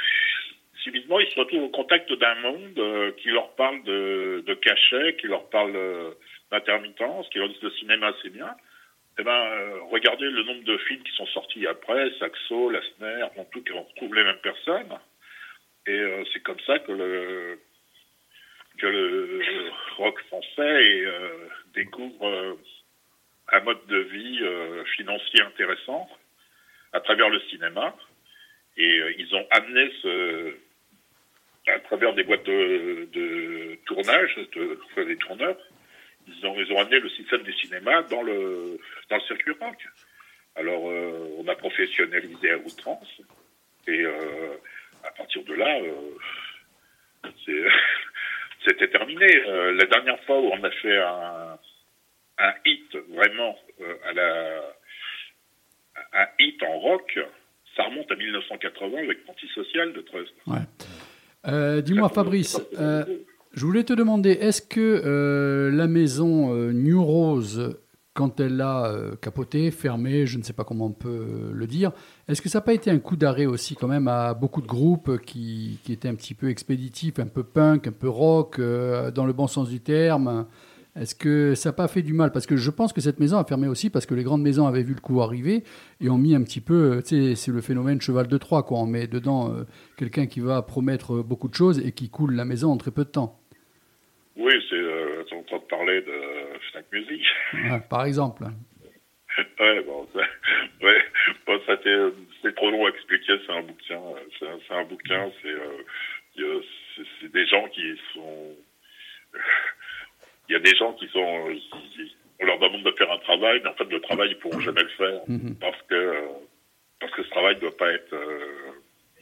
subitement, ils se retrouvent au contact d'un monde euh, qui leur parle de, de cachet, qui leur parle euh, d'intermittence, qui leur dit que le cinéma c'est bien. Eh ben, euh, regardez le nombre de films qui sont sortis après, Saxo, Lassner, en tout, on retrouve les mêmes personnes. Et euh, c'est comme ça que le que le rock français euh, découvre euh, un mode de vie euh, financier intéressant à travers le cinéma. Et ils ont amené ce à travers des boîtes de, tournage, de, des tourneurs, ils ont, ils ont amené le système du cinéma dans le, dans le circuit rock. Alors, on a professionnalisé à outrance. Et euh, à partir de là, euh, c'est- c'était terminé. Euh, la dernière fois où on a fait un, un hit vraiment euh, à la un hit en rock, ça remonte à 1980 avec Antisocial de Trust. ouais. Euh, Dis-moi, Fabrice, euh, je voulais te demander, est-ce que la maison New Rose, quand elle a euh, capoté, fermé, je ne sais pas comment on peut euh, le dire, est-ce que ça n'a pas été un coup d'arrêt aussi quand même à beaucoup de groupes qui, qui étaient un petit peu expéditifs, un peu punk, un peu rock, euh, dans le bon sens du terme? Est-ce que ça n'a pas fait du mal? Parce que je pense que cette maison a fermé aussi parce que les grandes maisons avaient vu le coup arriver et ont mis un petit peu, euh, c'est le phénomène cheval de Troie, quoi. On met dedans euh, quelqu'un qui va promettre euh, beaucoup de choses et qui coule la maison en très peu de temps. Oui, c'est euh, train de parler de Fnac Music. Ouais, par exemple. ouais, bon, ça, ouais, bon, ça c'est trop long à expliquer. C'est un bouquin. euh, C'est un, bouquin. C'est euh, a- c'est- des gens qui sont. Il y a des gens qui sont. euh, qui- on leur demande de faire un travail, mais en fait, le travail, ils pourront jamais le faire Mhm. parce que euh, parce que ce travail doit pas être euh,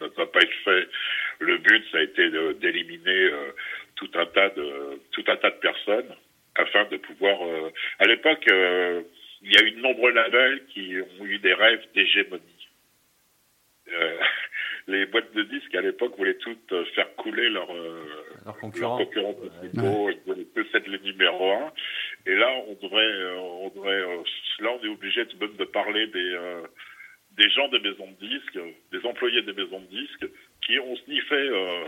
ne doit pas être fait. Le but, ça a été d'éliminer euh, tout un tas de tout un tas de personnes afin de pouvoir. euh, à l'époque, euh, il y a eu de nombreux labels qui ont eu des rêves d'hégémonie. Euh, les boîtes de disques à l'époque voulaient toutes faire couler leur euh, Leurs leurs concurrents. concurrents principaux, ils voulaient tous être les numéro un. Et là, on devrait, euh, on devrait, euh, là, on est obligé de, même de parler des, euh, des gens des maisons de disques, des employés des maisons de disques, qui ont sniffé euh,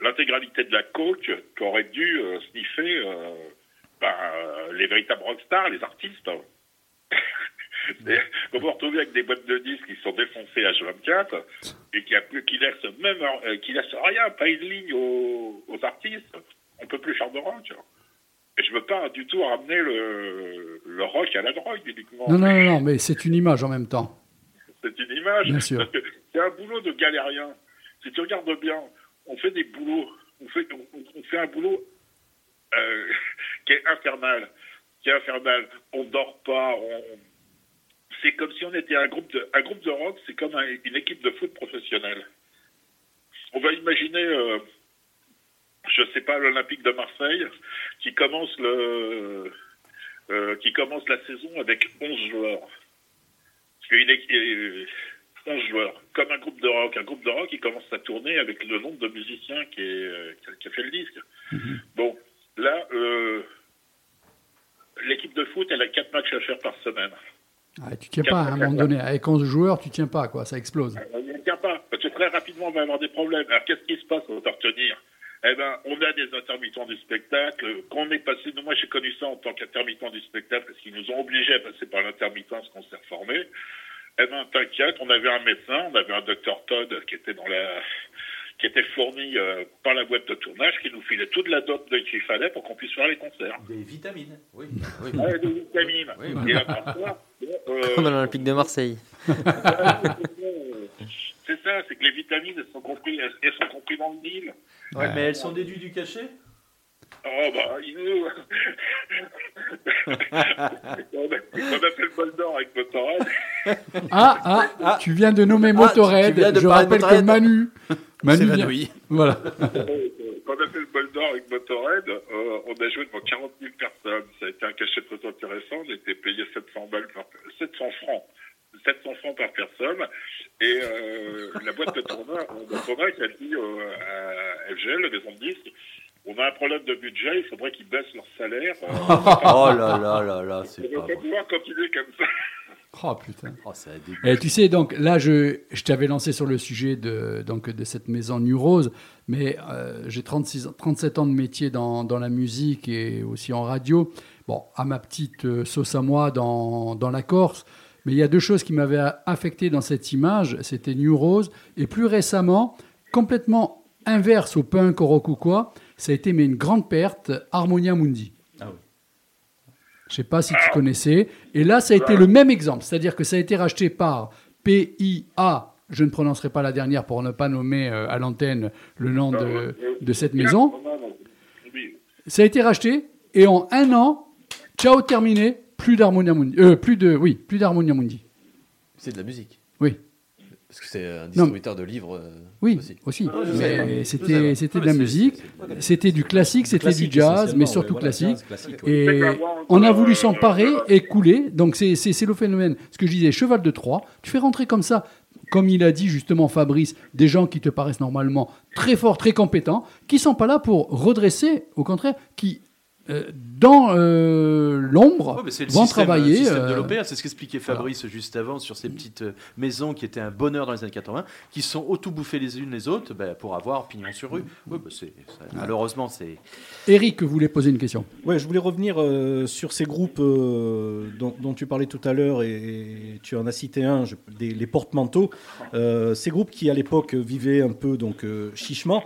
l'intégralité de la coke qu'auraient dû euh, sniffer euh, ben, euh, les véritables rockstars, les artistes. Et on va retrouver avec des boîtes de disques qui sont défoncées H24 et qui, a, qui laissent même qui laissent rien, pas une ligne aux, aux artistes. On peut plus faire de rock. Et je veux pas du tout ramener le, le rock à la drogue uniquement. Non, non, non, non, mais c'est une image en même temps. C'est une image. Bien sûr. Parce que c'est un boulot de galérien. Si tu regardes bien, on fait des boulots, on fait, un boulot euh, qui est infernal, qui est. On dort pas. C'est comme si on était un groupe de, un groupe de rock. C'est comme un- une équipe de foot professionnelle. On va imaginer, euh, je sais pas, l'Olympique de Marseille qui commence le, euh, qui commence la saison avec 11 joueurs. 11 joueurs, comme un groupe de rock. Un groupe de rock, il commence à tourner avec le nombre de musiciens qui, est, euh, qui a- qui a fait le disque. Bon, là, euh, l'équipe de foot, elle a 4 matchs à faire par semaine. Ah, tu tiens pas à un moment donné. Avec 11 joueurs, tu tiens pas, quoi. Ça explose. On ne tient pas, parce que très rapidement, on va avoir des problèmes. Alors, qu'est-ce qui se passe On va retenir Eh ben, on a des intermittents du spectacle. Quand on est passé, moi, j'ai connu ça en tant qu'intermittent du spectacle, parce qu'ils nous ont obligés à passer par l'intermittence qu'on s'est reformé. Eh ben, t'inquiète, on avait un médecin, on avait un docteur Todd qui était dans la, qui était fourni euh, par la boîte de tournage, qui nous filait toute la dope de- qu'il fallait pour qu'on puisse faire les concerts. Des vitamines. Oui. oui. Ouais, des vitamines. Oui, Et à part ça, euh, Comme à l'Olympique de Marseille. euh, ça, c'est que les vitamines, elles sont comprises, elles, elles sont comprises dans le Nil. Ouais, mais elles sont déduites du cachet? Oh bah, il nous... on, a, on a fait le bol d'or avec Motorhead. Ah, ah, Ah. tu viens de nommer Ah, Motorhead. de Je rappelle que. Manu. Manu vient-. Voilà. Quand on a fait le bol d'or avec Motorhead, euh, on a joué devant 40 000 personnes. Ça a été un cachet très intéressant. On était payé 700 balles par 700 francs. 700 francs par personne. Et euh, la boîte de tournage, de tournage a dit euh, à FGL, la maison de disques, on a un problème de budget, il faudrait qu'ils baissent leur salaire. Euh, Oh là là là là, on c'est pas va pas vrai. pouvoir continuer comme ça. Oh putain. Oh, c'est un début. Et tu sais, donc là, je, je t'avais lancé sur le sujet de, donc, de cette maison New Rose, mais euh, j'ai 36, ans- 37 ans de métier dans, dans la musique et aussi en radio. Bon, à ma petite euh, sauce à moi dans, dans la Corse, mais il y a deux choses qui m'avaient affecté dans cette image, c'était New Rose, et plus récemment, complètement inverse au punk, au rock ou quoi, ça a été mais une grande perte, Harmonia Mundi. Ah oui. Je sais pas si tu connaissais. Et là, ça a été le même exemple. C'est-à-dire que ça a été racheté par PIA. Je ne prononcerai pas la dernière pour ne pas nommer euh, à l'antenne le nom de, de cette maison. Ça a été racheté et en un an, ciao terminé, plus d'Harmonia Mundi. Euh, plus de, oui, plus d'Harmonia Mundi. C'est de la musique. Oui, Parce que c'est un distributeur de livres euh, oui, aussi. Mais Je c'était, de la c'est- musique, c'était du classique, c'était du jazz, mais surtout voilà, classique. jazz, classique, ouais. Et on a voulu s'emparer et couler. Donc c'est c'est- c'est le phénomène. Ce que je disais, cheval de Troie. Tu fais rentrer comme ça, comme il a dit justement Fabrice, des gens qui te paraissent normalement très forts, très compétents, qui sont pas là pour redresser, au contraire, qui dans euh, l'ombre c'est le vont système, travailler. le système de euh, l'OPA, c'est ce qu'expliquait Fabrice juste avant sur ces petites euh, maisons qui étaient un bonheur dans les années 80, qui sont auto-bouffées les unes les autres ben, pour avoir pignon sur rue. Ouais, bah, c'est- ça- malheureusement, c'est. Eric voulait poser une question? Ouais, je voulais revenir euh, sur ces groupes euh, dont, dont tu parlais tout à l'heure et, et tu en as cité un, je- des- les porte-manteaux. Euh, ces groupes qui à l'époque vivaient un peu donc euh, chichement.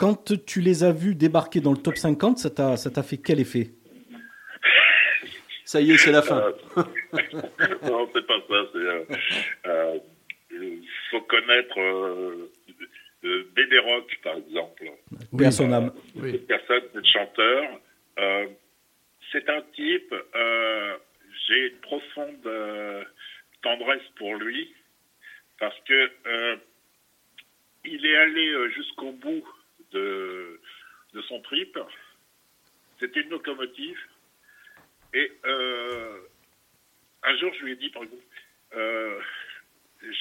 Euh, quand tu les as vus débarquer dans le top 50, ça t'a ça t'a fait quel effet? Ça y est, c'est la fin. non, c'est pas ça. Euh, euh, il faut connaître euh, euh, Bébé Rock, par exemple. Paix à son âme. Oui. Cette personne, ce chanteur, euh, c'est un type. euh, J'ai une profonde euh, tendresse pour lui parce que euh, il est allé euh, jusqu'au bout de, son trip. C'était une locomotive. Et euh, un jour, je lui ai dit, par exemple, euh,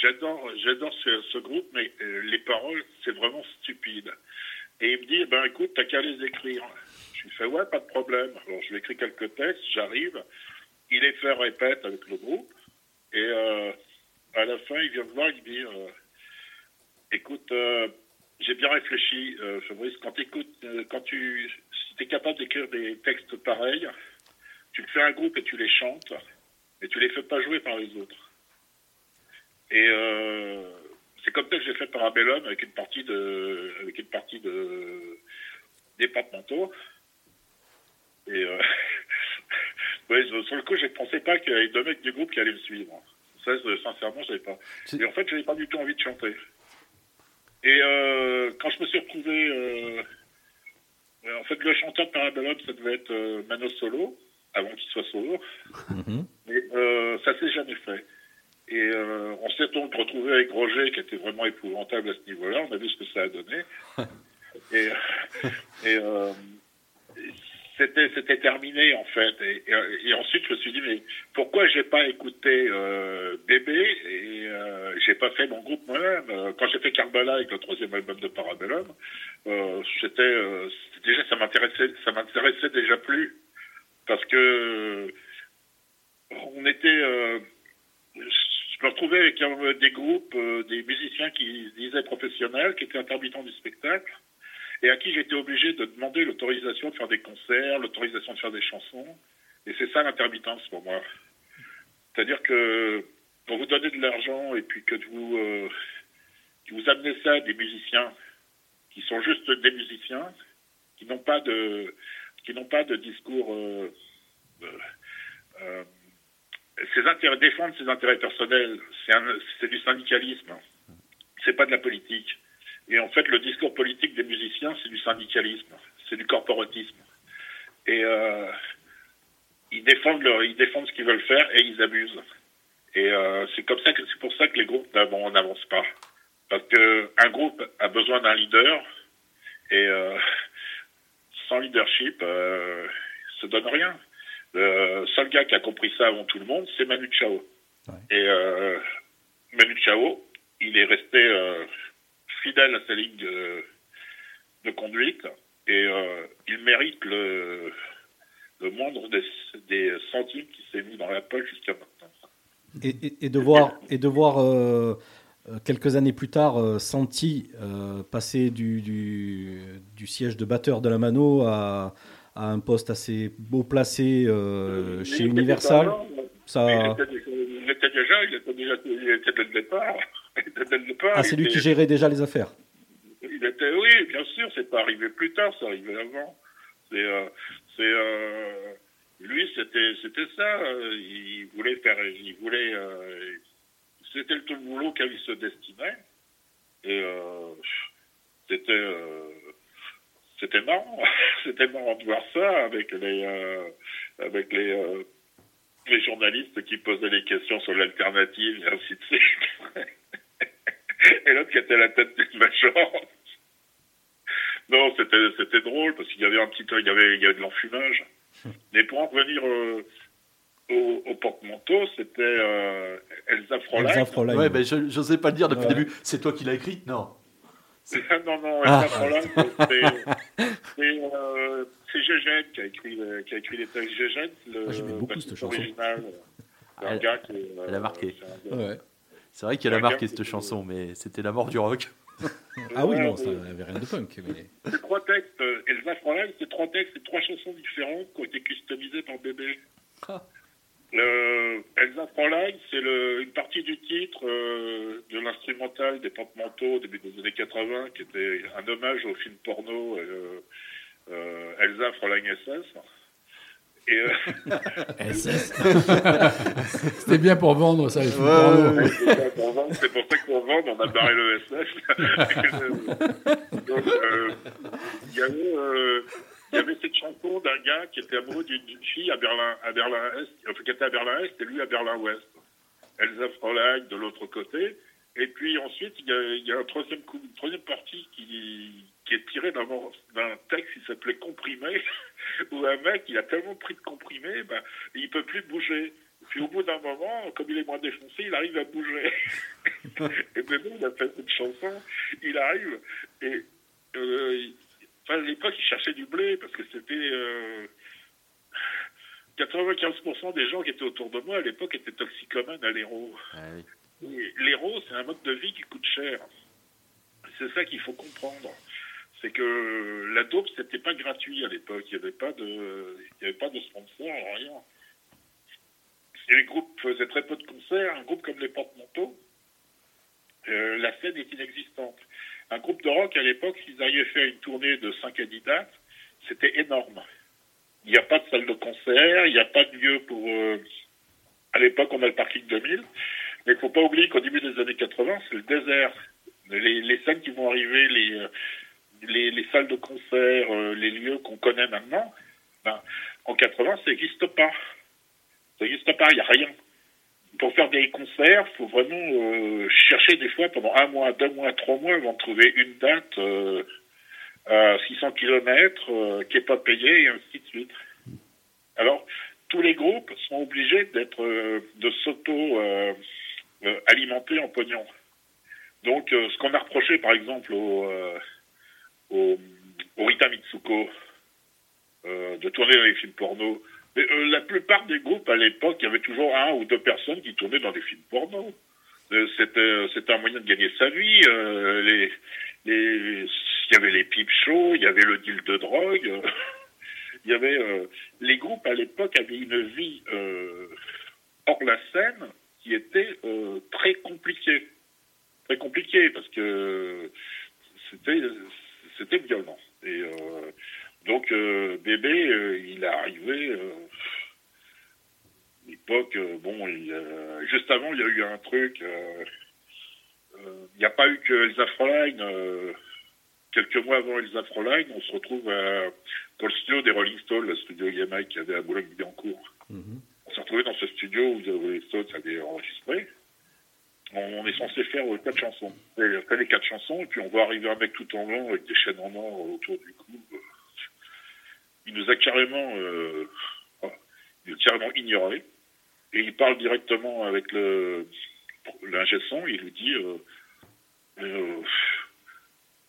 j'adore, ce, groupe, mais euh, les paroles, c'est vraiment stupide. Et il me dit, eh ben écoute, t'as qu'à les écrire. Je lui fais, ouais, pas de problème. Alors je lui écris quelques textes, j'arrive, il les fait répète avec le groupe, et à la fin, il vient me voir, il me dit, écoute, j'ai bien réfléchi, euh, Fabrice, quand, t'écoutes, euh, quand tu es capable d'écrire des textes pareils, tu te fais un groupe et tu les chantes, mais tu les fais pas jouer par les autres. Et euh, c'est comme ça que j'ai fait Parabellum avec une partie de, avec une partie de départementaux. Et euh, ouais, je- sur le coup, je ne pensais pas qu'il y avait deux mecs du groupe qui allaient me suivre. Ça, sincèrement, je savais pas. Et en fait, je n'avais pas du tout envie de chanter. Et euh, quand je me suis retrouvé, euh, en fait, le chanteur de Parabellum, ça devait être euh, Mano Solo, avant qu'il soit solo. Mais euh, ça s'est jamais fait. Et euh, on s'est donc retrouvé avec Roger, qui était vraiment épouvantable à ce niveau-là. On a vu ce que ça a donné. et et euh, c'était c'était terminé en fait. Et, et- et ensuite, je me suis dit mais pourquoi j'ai pas écouté euh, Bébé et euh, j'ai pas fait mon groupe moi-même? Euh, Quand j'ai fait Karbala avec le troisième album de Parabellum, euh, euh, c'était déjà ça m'intéressait ça m'intéressait déjà plus parce que on était euh, je me retrouvais avec des groupes, des musiciens qui disaient professionnels, qui étaient intermittents du spectacle, et à qui j'étais obligé de demander l'autorisation de faire des concerts, l'autorisation de faire des chansons. Et c'est ça l'intermittence pour moi. C'est-à-dire que pour vous donner de l'argent et puis que vous, euh, vous amenez ça à des musiciens qui sont juste des musiciens, qui n'ont pas de, qui n'ont pas de discours euh, euh, intérêts, défendre ses intérêts personnels, c'est du syndicalisme. c'est pas de la politique. Et en fait, le discours politique des musiciens, c'est du syndicalisme, c'est du corporatisme. Et euh, ils défendent leur, ils défendent ce qu'ils veulent faire et ils abusent. Et euh, c'est comme ça que c'est pour ça que les groupes n'avancent pas. Parce que un groupe a besoin d'un leader et euh, sans leadership, euh, ça donne rien. Le seul gars qui a compris ça avant tout le monde, c'est Manu Chao. Et euh, Manu Chao, il est resté euh, fidèle à sa ligne de, de conduite et euh, il mérite le, le moindre des, des centimes qui s'est mis dans la poche jusqu'à maintenant. Et, et- et de voir, et de voir euh, quelques années plus tard euh, Santi euh, passer du, du, du siège de batteur de la Mano à, à un poste assez beau placé euh, chez Universal, déjà- ça... Il était, il était déjà, il était déjà, il était dès le départ. Ah, c'est lui qui gérait déjà les affaires. Il était, oui, bien sûr, c'est pas arrivé plus tard, c'est arrivé avant. C'est, euh, c'est, euh, lui, c'était, c'était ça. euh, il voulait faire, il voulait, euh, c'était le tout le boulot qu'à lui se destinait. Et c'était, c'était marrant, c'était marrant de voir ça avec les, avec les, les journalistes qui posaient des questions sur l'alternative et ainsi de suite. et l'autre qui était la tête d'une agence. Non, c'était c'était drôle parce qu'il y avait un petit il y avait il y avait de l'enfumage. Mais pour en revenir euh, au, au porte-manteau, c'était euh, Elsa Fräulein. Elsa Fräulein. Ouais, ben je n'osais pas le dire depuis Ouais. le début. C'est toi qui l'as écrit? Non. non, non, Ah. Elsa Fräulein, c'est c'est, euh, Gégène qui a écrit euh, qui a écrit les textes Gégène, le Ah, j'aimais beaucoup cette chanson. original. C'est un Elle- gars qui elle a marqué. un Ouais. C'est vrai qu'elle a marqué cette chanson, mais c'était la mort du rock. Ah oui, non, ouais. ça n'avait rien de punk. Mais... C'est trois textes. euh, Elsa Fräulein, c'est trois textes, c'est trois chansons différentes qui ont été customisées par Bébé. Ah. Le- Elsa Fräulein, c'est une partie du titre euh, de l'instrumental des porte-manteaux au début des années 80, qui était un hommage au film porno euh, euh, Elsa Fräulein SS. Et, euh, C'était bien pour vendre ça. les porno. c'est pour vendre- c'est pour ça que pour vendre, on a barré le. Donc, euh, il y avait, euh, il y avait cette chanson d'un gars qui était amoureux d'une fille à Berlin, à Berlin Est, enfin, qui était à Berlin Est et lui à Berlin Ouest. Elsa Fräulein de l'autre côté. Et puis ensuite, il y a, il y a un troisième coup, une troisième partie qui, qui est tirée d'un texte qui s'appelait Comprimé, où un mec, il a tellement pris de comprimé, ben, il peut plus bouger. Puis au bout d'un moment, comme il est moins défoncé, il arrive à bouger. et maintenant, il a fait cette chanson, il arrive, et euh, il- enfin, à l'époque, il cherchait du blé, parce que c'était... euh, 95% des gens qui étaient autour de moi à l'époque étaient toxicomanes à l'héros. Et L'héros, c'est un mode de vie qui coûte cher. C'est ça qu'il faut comprendre. C'est que la dope, c'était pas gratuit à l'époque. Il n'y avait pas de, il y avait pas de sponsor, rien. Les groupes faisaient très peu de concerts. Un groupe comme les Porte-Manteaux, euh, la scène est inexistante. Un groupe de rock à l'époque, s'ils arrivaient à faire une tournée de 5 candidats, c'était énorme. Il n'y a pas de salle de concert, il n'y a pas de lieu pour. euh, à l'époque, on a le parking 2000, mais il faut pas oublier qu'au début des années 80, c'est le désert. Les, les scènes qui vont arriver, les, euh, les, les salles de concert, euh, les lieux qu'on connaît maintenant, ben, en 80, ça n'existe pas. Ça n'existe pas, il n'y a rien. Pour faire des concerts, faut vraiment euh, chercher des fois pendant un mois, deux mois, trois mois avant de trouver une date euh, à 600 km euh, qui n'est pas payée et ainsi de suite. Alors, tous les groupes sont obligés d'être euh, de s'auto euh, en pognon. Donc, ce qu'on a reproché, par exemple, au, euh, au, Rita Mitsuko euh, de tourner dans les films porno, mais, euh, la plupart des groupes à l'époque, il y avait toujours un ou deux personnes qui tournaient dans des films porno. Euh, C'était un moyen de gagner sa vie. les, il y avait les pipes shows, il y avait le deal de drogue. il y avait les groupes à l'époque avaient une vie hors la scène qui était très compliquée, très compliquée parce que c'était c'était violent. Et euh, donc euh, bébé, euh, il est arrivé. L'époque, bon, il, euh, juste avant, il y a eu un truc. euh, il n'y a pas eu que Elsa Fräulein. quelques mois avant Elsa Fräulein, on se retrouve à- dans le studio des Rolling Stones, le studio EMI qu'il y avait à Boulogne-Billancourt. On s'est retrouvé dans ce studio où les Rolling Stones avaient enregistré. On, est censé faire euh, quatre chansons. Et on fait les quatre chansons, et puis on voit arriver un mec tout en blanc avec des chaînes en or autour du cou. Il nous a carrément, euh, oh, il nous carrément ignoré. Et il parle directement avec le il lui dit euh, euh,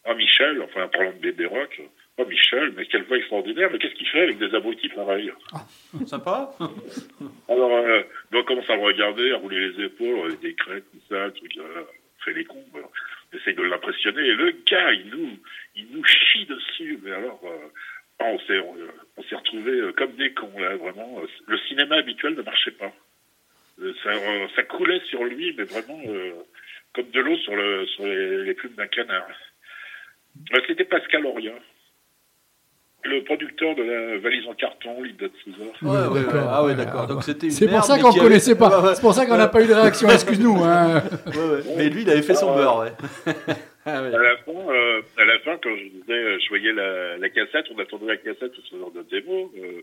Ah Michel, enfin en parlant de bébé rock, Oh Michel, mais quelle voix extraordinaire, mais qu'est-ce qu'il fait avec des abrutis pareils Sympa Alors, euh, donc, on commence à le regarder, à rouler les épaules, avec des crêtes, tout ça, le truc, euh, on fait les cons. voilà. On essaye de l'impressionner, et le gars, il nous, il nous chie dessus, mais alors, euh, ah, on s'est, on, s'est retrouvés comme des cons, là, vraiment. Le cinéma habituel ne marchait pas. Ça, euh, ça coulait sur lui, mais vraiment euh, comme de l'eau sur, le, sur les, les plumes d'un canard. C'était Pascal Auria, le producteur de la valise en carton, l'idée de César. Ouais, ouais, ouais. d'accord. Ah ouais, d'accord. Donc c'était une C'est pour ça qu'on ne avait- connaissait pas. Ouais, ouais. C'est pour ça qu'on n'a pas eu de réaction. Excuse-nous. hein. Ouais, ouais. Mais lui, il avait fait son beurre, ouais. Ah ouais. À la fin, euh, à la fin, quand je disais, euh, je voyais la, la cassette, on attendait la cassette ce genre de démo. Euh,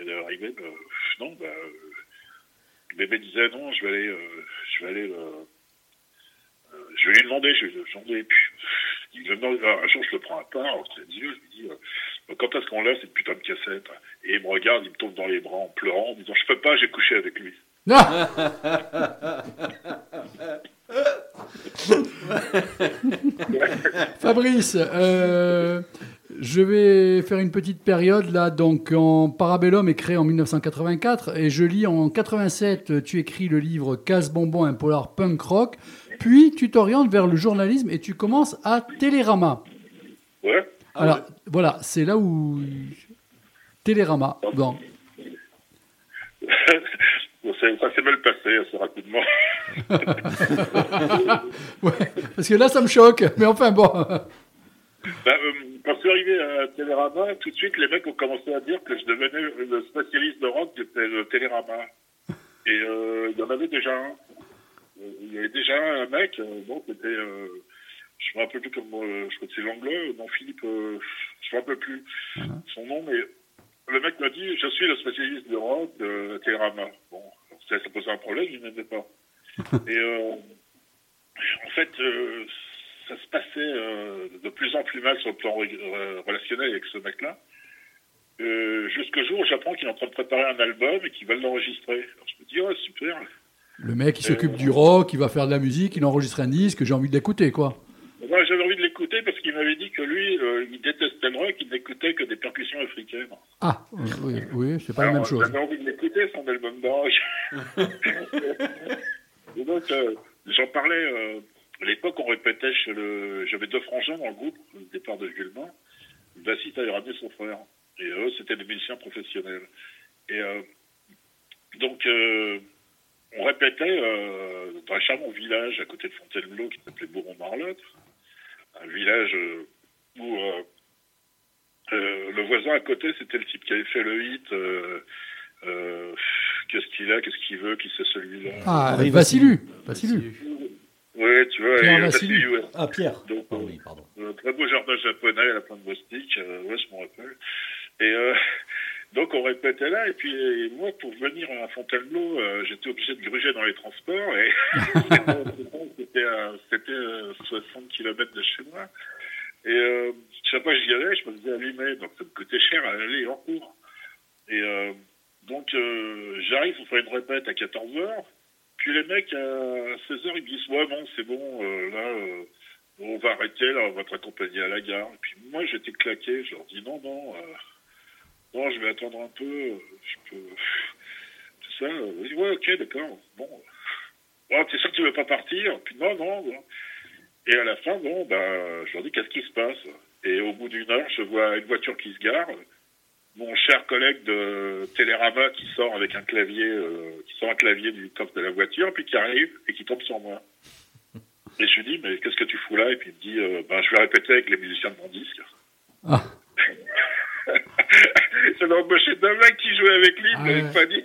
elle est arrivée, euh, non, bah, euh, le bébé disait non, je vais aller, euh, je vais aller, euh, euh, je vais lui demander, je vais lui demander. Et puis, un jour, je le prends à part, entre les yeux, je lui dis, euh, quand est-ce qu'on l'a cette putain de cassette? Et il me regarde, il me tombe dans les bras en pleurant, en disant, je peux pas, j'ai couché avec lui. Fabrice, euh, je vais faire une petite période là. Donc, en Parabellum est créé en 1984 et je lis en 87. Tu écris le livre Casse Bonbon, un polar punk rock. Puis tu t'orientes vers le journalisme et tu commences à Télérama. Ouais. Alors voilà, c'est là où Télérama. Bon, ça s'est mal passé assez rapidement. ouais, parce que là ça me choque. Mais enfin bon. Bah, euh, quand je suis arrivé à Télérama, tout de suite, les mecs ont commencé à dire que je devenais le spécialiste de rock de Té- Télérama. Et euh, il y en avait déjà un. Il y avait déjà un mec, euh, bon, qui était, euh, je me rappelle plus comment, euh, je crois que c'est l'anglais, non Philippe, euh, je me rappelle plus son nom, mais le mec m'a dit, je suis le spécialiste de rock de Télérama. Bon, ça, ça posait un problème, il n'aimait pas. Et euh, en fait, ça se passait de plus en plus mal sur le plan relationnel avec ce mec-là. Jusqu'au jour où j'apprends qu'il est en train de préparer un album et qu'il va l'enregistrer. Alors je me dis, oh super. Le mec qui s'occupe du rock, il va faire de la musique, il enregistre un disque, j'ai envie de l'écouter quoi. Moi j'avais envie de l'écouter parce qu'il m'avait dit que lui, euh, il détestait le rock, il n'écoutait que des percussions africaines. Ah, oui, oui c'est pas la même chose. J'avais envie de l'écouter, son album de et donc, euh, j'en parlais. euh, à l'époque, on répétait chez le. J'avais deux frangins dans le groupe, au départ de Gulman. Le bassiste avait ramené son frère. Et eux, c'était des musiciens professionnels. Et euh, donc, euh, on répétait euh, dans un charmant village à côté de Fontainebleau qui s'appelait Bourron-Marlotte. Un village euh, où euh, euh, le voisin à côté, c'était le type qui avait fait le hit. euh, euh, qu'est-ce qu'il a, qu'est-ce qu'il veut, qui c'est celui-là. Ah, Vassilu. Vassilu. Oui, tu vois, Pierre ouais. Ah, Pierre. Donc, Ah oui, pardon. un très beau jardin japonais à la plaine de Bostique, euh, ouais, je m'en rappelle. Et euh, donc on répétait là, et puis et moi, pour venir à Fontainebleau, euh, j'étais obligé de gruger dans les transports, et c'était à- c'était euh, 60 km de chez moi. Et euh, chaque fois que j'y allais, je me faisais allumer, donc ça me coûtait cher à aller en cours. Et euh, donc euh, j'arrive pour faire une répète à 14h, puis les mecs à 16h ils me disent ouais bon c'est bon euh, là euh, on va arrêter là on va te raccompagner à la gare. Et puis moi j'étais claqué, je leur dis non non euh, non je vais attendre un peu, euh, je peux tout ça. euh, disent, ouais ok d'accord bon. Ouais, t'es sûr que tu veux pas partir? Puis non non. non. Et à la fin bon bah je leur dis qu'est-ce qui se passe? Et au bout d'une heure je vois une voiture qui se gare mon cher collègue de Télérama qui sort avec un clavier, euh, qui sort un clavier du coffre de la voiture, puis qui arrive et qui tombe sur moi. Et je lui dis, mais qu'est-ce que tu fous là? Et puis il me dit, euh, ben, je vais répéter avec les musiciens de mon disque. Ah. J'avais embauché deux mecs qui jouaient avec lui, Ah ouais. pas dit.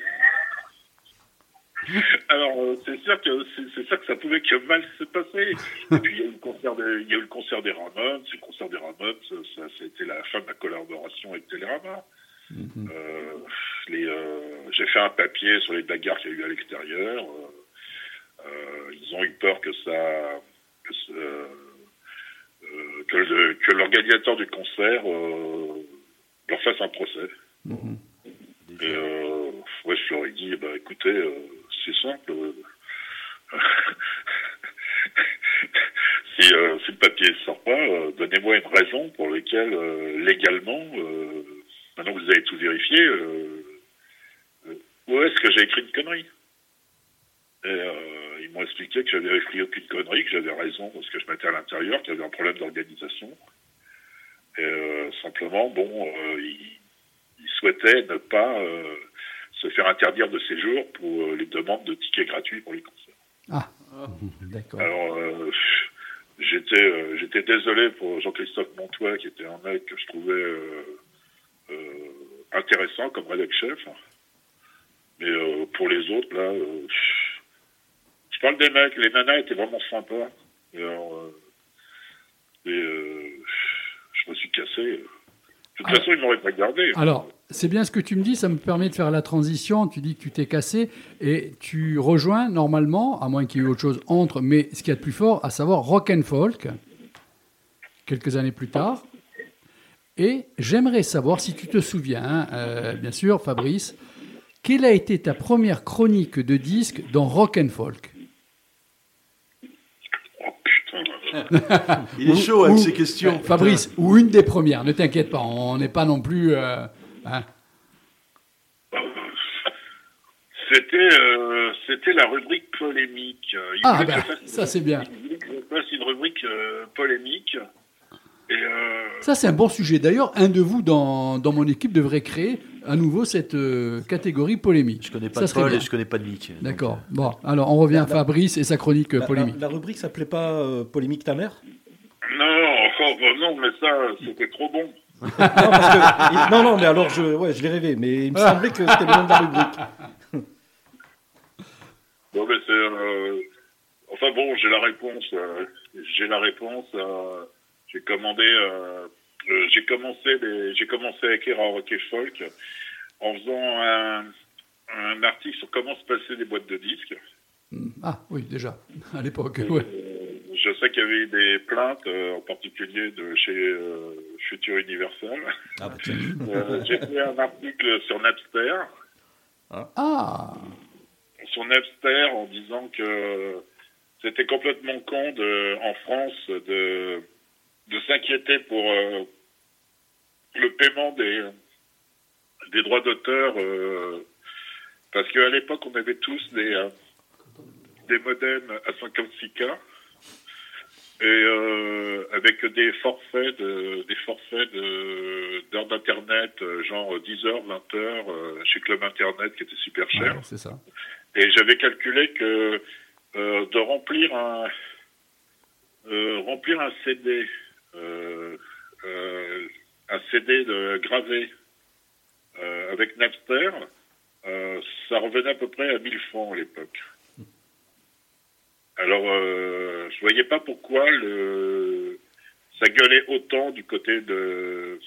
Alors, euh, c'est sûr que c'est ça que ça pouvait que mal se passer. Et puis, il y a eu le concert des, il y a eu le concert des Ramones. Le concert des Ramones, ça, ça, c'était la fin de ma collaboration avec Télérama. Euh, les, euh, j'ai fait un papier sur les bagarres qu'il y a eu à l'extérieur. Euh, euh, ils ont eu peur que ça, que, ça- euh, l'organisateur du concert euh, leur fasse un procès. Et euh, ouais, je leur ai dit, bah, écoutez, euh, c'est simple. euh, si, euh, si le papier ne sort pas, euh, donnez-moi une raison pour laquelle, euh, légalement, euh, maintenant que vous avez tout vérifié, où est-ce que j'ai écrit une connerie? Et euh, ils m'ont expliqué que j'avais écrit aucune connerie, que j'avais raison parce que je m'étais à l'intérieur, qu'il y avait un problème d'organisation. Et euh, simplement, bon, euh, ils, ils souhaitaient ne pas euh, se faire interdire de séjour pour euh, les demandes de tickets gratuits pour les concerts. Ah, d'accord. Alors, euh, j'étais euh, j'étais désolé pour Jean-Christophe Montois, qui était un mec que je trouvais euh, euh, intéressant comme rédac chef. Mais euh, pour les autres, là, euh, je parle des mecs, les nanas étaient vraiment sympas. Et, alors, euh, et, euh, je me suis cassé. De toute Alors- façon, ils m'auraient pas gardé. Alors, c'est bien ce que tu me dis, ça me permet de faire la transition. Tu dis que tu t'es cassé et tu rejoins normalement, à moins qu'il y ait eu autre chose entre, mais ce qu'il y a de plus fort, à savoir rock and folk, quelques années plus tard. Et j'aimerais savoir si tu te souviens, hein, euh, bien sûr, Fabrice, quelle a été ta première chronique de disque dans rock and folk Oh putain. Il est Ou- chaud avec ou- ces questions. Fabrice, ou une des premières, ne t'inquiète pas, on n'est pas non plus. euh, hein. C'était euh, c'était la rubrique polémique. Il Ah, ben, fasse- ça, c'est bien. Il voulait que je fasse une rubrique euh, polémique. Et euh, Ça, c'est un bon sujet. D'ailleurs, un de vous dans, dans mon équipe devrait créer à nouveau cette euh, catégorie polémique. Je connais pas Ça de Paul et je connais pas de Mick. donc, D'accord. Bon, alors on revient à Fabrice et sa chronique euh, La, polémique. la- la rubrique s'appelait pas euh, Polémique ta mère? Non, bah non, mais ça, c'était trop bon. non, parce que- il- non, non, mais alors je, ouais, je l'ai rêvé, mais il me semblait que c'était le nom de la rubrique. Bon, mais c'est, euh, enfin bon, j'ai la réponse. euh, j'ai la réponse. euh, j'ai commandé. euh, euh, j'ai commencé. les- J'ai commencé à écrire en rock et folk en faisant un, un article sur comment se passer des boîtes de disques. Ah oui, déjà, à l'époque. Ouais. Euh, je sais qu'il y avait eu des plaintes, euh, en particulier de chez euh, Future Universal. Ah, bah. Euh, j'ai fait un article sur Napster. Ah, sur Napster en disant que c'était complètement con de, en France de, de s'inquiéter pour euh, le paiement des, des droits d'auteur euh, parce qu'à l'époque on avait tous des, euh, des modems à 56K et euh, avec des forfaits de, des forfaits de d'heures d'internet euh, genre 10 heures 20 heures euh, chez Club Internet qui était super cher ouais, c'est ça. et j'avais calculé que euh, de remplir un euh, remplir un CD, un CD de gravé euh, avec Napster, euh, ça revenait à peu près à 1000 francs à l'époque. Alors, euh, je voyais pas pourquoi le ça gueulait autant du côté de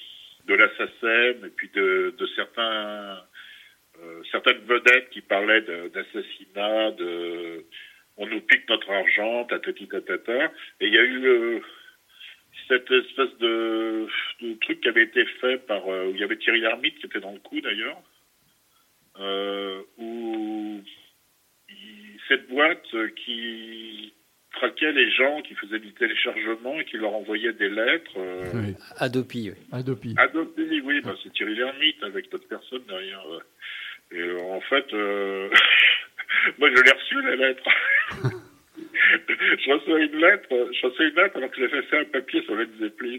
de et puis de, de certains euh, certaines vedettes qui parlaient d'assassinat, de, on nous pique notre argent, tatati tatata. Et il y a eu euh, cette espèce de, de truc qui avait été fait par, euh, où il y avait Thierry Lhermitte qui était dans le coup d'ailleurs, euh, où il- cette boîte qui traquait les gens, qui faisait du téléchargement et qui leur envoyait des lettres. euh, Oui. Adopi, oui. Adopi. Adopi, oui, bah, c'est Thierry Lhermitte avec d'autres personnes derrière. euh. Et euh, en fait, euh, moi je l'ai reçu la lettre. je reçois une lettre, je reçois une lettre alors que j'avais fait un papier sur Led Zeppelin.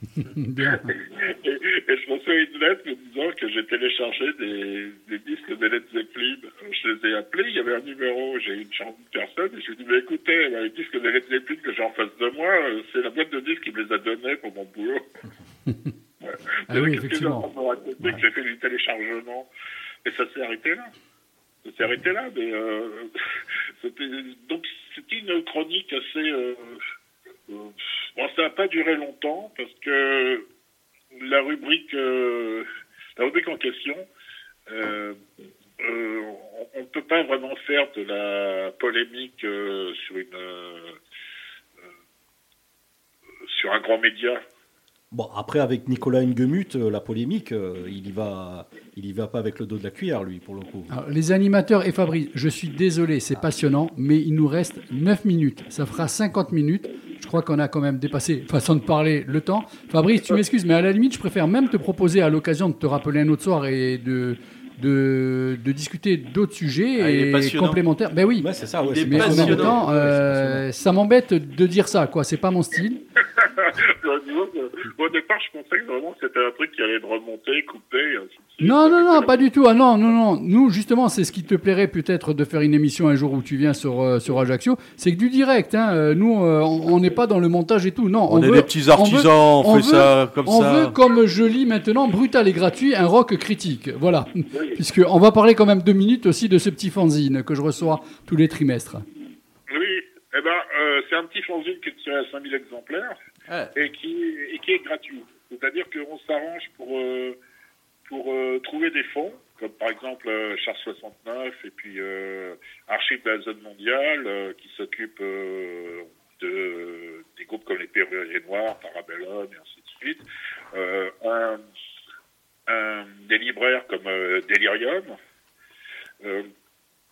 Bien. Et, et je reçois une lettre me disant que j'ai téléchargé des, des disques de Led Zeppelin. Je les ai appelés, il y avait un numéro, j'ai eu une chambre de personne, et je lui ai dit, mais écoutez, les disques de Led Zeppelin que j'ai en face de moi, euh, c'est la boîte de disques qui me les a donnés pour mon boulot. Ouais. Ah oui, effectivement. j'ai que j'ai fait du téléchargement? Et ça s'est arrêté là. ça s'est arrêté là, mais euh, donc c'était une chronique assez. euh, euh, bon, ça n'a pas duré longtemps parce que la rubrique, euh, la rubrique en question, on ne peut pas vraiment faire de la polémique sur une sur un grand média. Bon, après, avec Nicolas Nguemut, euh, la polémique, euh, il y va, il y va pas avec le dos de la cuillère, lui, pour le coup. Alors, les animateurs et Fabrice, je suis désolé, c'est passionnant, mais il nous reste 9 minutes. Ça fera 50 minutes. Je crois qu'on a quand même dépassé, façon de parler, le temps. Fabrice, tu m'excuses, mais à la limite, je préfère même te proposer à l'occasion de te rappeler un autre soir et de, de, de discuter d'autres sujets Ah, et complémentaires. Ben oui, Ouais, c'est ça, ouais, mais en même temps, euh, ça m'embête de dire ça, quoi. C'est pas mon style. Disons que, Au départ, je pensais que vraiment c'était un truc qui allait être remonté, coupé. et ainsi de suite. Non, non, non, pas du tout. Ah non, non, non. Nous, justement, c'est ce qui te plairait peut-être de faire une émission un jour où tu viens sur, euh, sur Ajaccio. C'est que du direct. Hein. Euh, Nous, euh, on on n'est pas dans le montage et tout. Non, On, est veut- des petits on veut- artisans, on, on fait veut- ça comme on ça. veut, comme je lis maintenant, brutal et gratuit, un rock critique. Voilà. Puisque on va parler quand même deux minutes aussi de ce petit fanzine que je reçois tous les trimestres. Oui, eh ben, euh, c'est un petit fanzine qui est tiré à 5000 exemplaires Et, qui, est gratuit. C'est-à-dire qu'on s'arrange pour, euh, pour euh, trouver des fonds, comme par exemple euh, Char 69 et puis euh, Archives de la zone mondiale, qui s'occupe de, des groupes comme les Perruiers Noirs, Parabellum et ainsi de suite. Des libraires comme Delirium.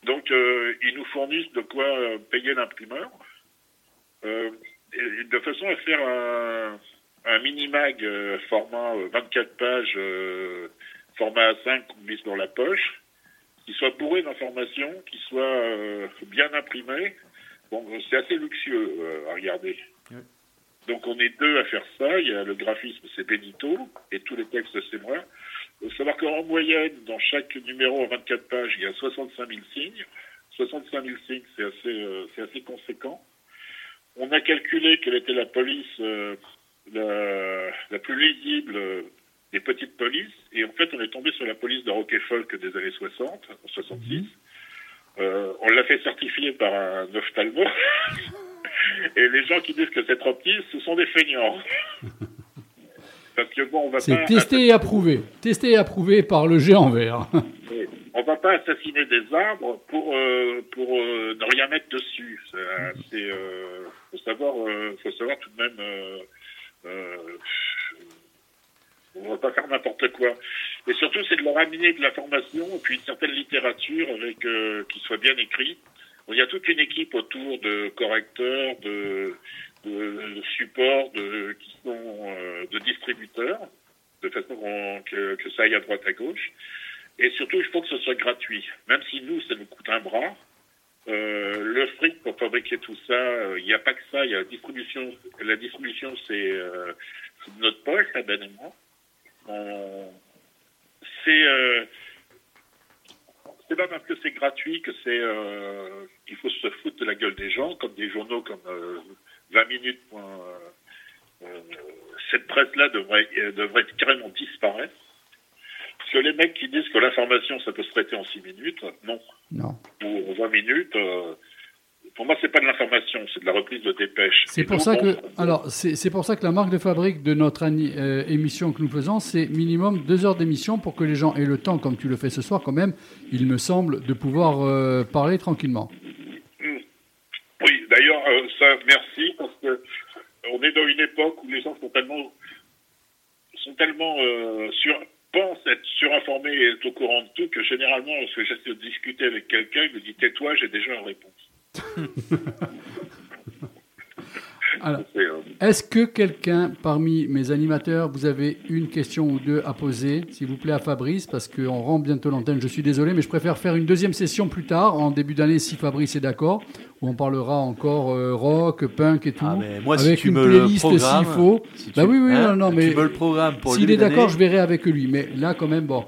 Donc, ils nous fournissent de quoi payer l'imprimeur, de façon à faire un, un mini-mag euh, format euh, 24 pages, euh, format A5 qu'on glisse dans la poche, qui soit bourré d'informations, qui soit euh, bien imprimé. Bon, euh, c'est assez luxueux euh, à regarder. Donc, on est deux à faire ça. Il y a le graphisme, c'est Benito, et tous les textes, c'est moi. Il faut savoir qu'en moyenne, dans chaque numéro en 24 pages, il y a 65 000 signes. 65 000 signes, c'est assez, euh, c'est assez conséquent. On a calculé quelle était la police euh, la, la plus lisible euh, des petites polices, et en fait, on est tombé sur la police de Rock et Folk des années 60, en 66. Euh, on l'a fait certifier par un ophtalmo. et les gens qui disent que c'est trop petit, ce sont des feignants. Parce que bon, on va C'est testé et approuvé. Testé et approuvé par le géant vert. on va pas assassiner des arbres pour euh, pour ne rien mettre dessus. C'est, faut savoir euh, faut savoir tout de même. Euh, euh, on va pas faire n'importe quoi. Et surtout, c'est de leur amener de l'information et puis une certaine littérature avec qui soit bien écrite. Il y a toute une équipe autour de correcteurs, de, de, supports, de, qui sont de distributeurs, de façon qu'on- que, que ça aille à droite à gauche. Et surtout, il faut que ce soit gratuit. Même si nous, ça nous coûte un bras. Euh, le fric pour fabriquer tout ça, euh, il n'y a pas que ça. Il y a la distribution. La distribution, c'est euh, notre poche, la Ben et moi. C'est euh, pas parce que c'est gratuit que c'est euh, il faut se foutre de la gueule des gens, comme des journaux comme euh, 20 minutes. euh, euh, cette presse-là devrait, euh, devrait carrément disparaître. Parce que les mecs qui disent que l'information, ça peut se traiter en 6 minutes, non. Non. Ou en 20 minutes, euh, pour moi, c'est pas de l'information, c'est de la reprise de dépêche. C'est pour ça que, alors, c'est c'est pour ça que la marque de fabrique de notre ani- euh, émission que nous faisons, c'est minimum deux heures d'émission pour que les gens aient le temps, comme tu le fais ce soir, quand même, il me semble, de pouvoir euh, parler tranquillement. Oui, d'ailleurs, euh, ça, merci, parce que on est dans une époque où les gens sont tellement, sont tellement euh, sur, pensent être surinformés et être au courant de tout que généralement, lorsque j'essaie de discuter avec quelqu'un, il me dit tais-toi, j'ai déjà une réponse. Alors, est-ce que quelqu'un parmi mes animateurs, vous avez une question ou deux à poser, s'il vous plaît, à Fabrice, parce qu'on rend bientôt l'antenne. Je suis désolé, mais je préfère faire une deuxième session plus tard, en début d'année, si Fabrice est d'accord, où on parlera encore euh, rock, punk et tout, Ah, mais moi, si avec tu une me playlist s'il faut. si bah oui, oui, hein, non, non, mais le pour s'il est d'accord, je verrai avec lui. Mais là, quand même, bon.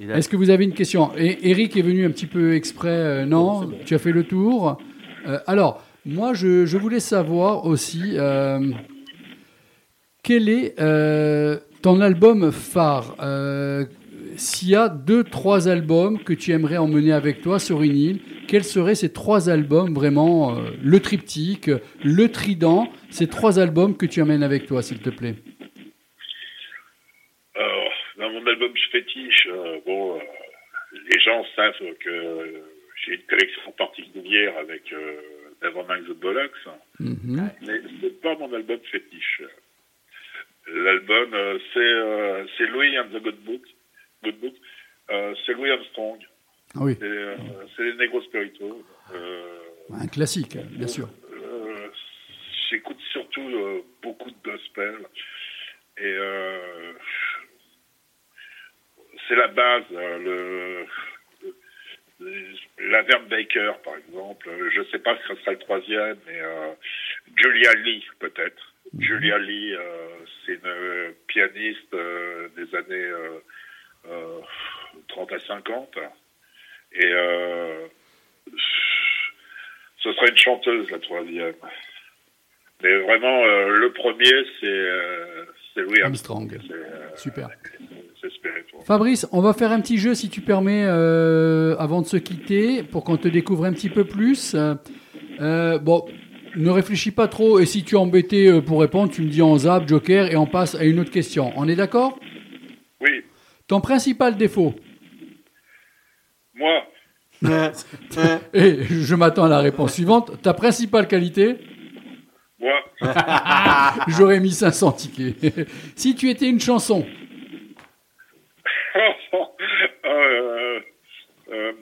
Est-ce que vous avez une question? Et Eric est venu un petit peu exprès. euh, non, tu as fait le tour? Euh, alors, moi, je, voulais savoir aussi euh, quel est euh, ton album phare. Euh, s'il y a deux, trois albums que tu aimerais emmener avec toi sur une île, quels seraient ces trois albums vraiment, le triptyque, le trident, ces trois albums que tu amènes avec toi, s'il te plaît? Alors, dans mon album fétiche, bon, les gens savent que j'ai une collection particulière avec Nevermind the Bollocks, Mhm. mais c'est pas mon album fétiche. L'album, euh, c'est euh, c'est Louis and the Good Book. Good Book. Euh, c'est Louis Armstrong. Ah oui, C'est euh, c'est les Negro Spirito. Euh, un classique, bien sûr. euh, J'écoute surtout euh, beaucoup de gospel. Et euh, c'est la base. euh, le- la Verne Baker, par exemple. Je ne sais pas si ce sera le troisième, mais euh, Julia Lee, peut-être. Julia Lee, euh, c'est une euh, pianiste euh, des années euh, euh, 30 à 50. Et euh, ce serait une chanteuse, la troisième. Mais vraiment, euh, le premier, c'est euh, c'est Louis Armstrong. Euh, Super. c'est spirituel. Fabrice, on va faire un petit jeu si tu permets euh, avant de se quitter pour qu'on te découvre un petit peu plus. Euh, bon, ne réfléchis pas trop et si tu es embêté pour répondre, tu me dis en zap, joker et on passe à une autre question. On est d'accord? Oui, Ton principal défaut? Moi, Et je m'attends à la réponse suivante. Ta principale qualité? Moi, J'aurais mis 500 tickets. si tu étais une chanson, euh, euh,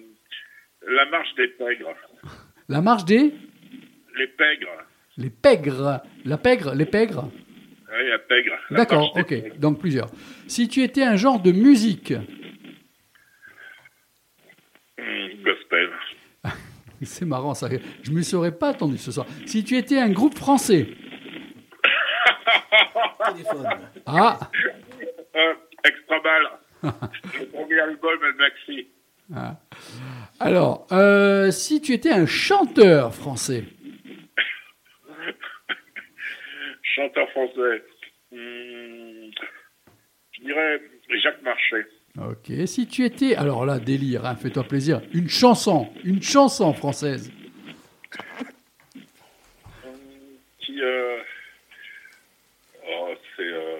la marche des pègres. la marche des Les pègres. les pègres, la pègre, les pègres. Oui, la pègre. D'accord, ok, pègres. donc plusieurs. Si tu étais un genre de musique, Hmm, gospel. c'est marrant ça, je me serais pas attendu ce soir. Si tu étais un groupe français, Téléphone. ah, Euh, extra balle. le premier album, Maxi. alors, euh, si tu étais un chanteur français, Chanteur français. Hmm, je dirais Jacques Marchais. Ok. Si tu étais, alors là, délire, hein, fais-toi plaisir, une chanson, une chanson française. qui euh, oh, c'est euh,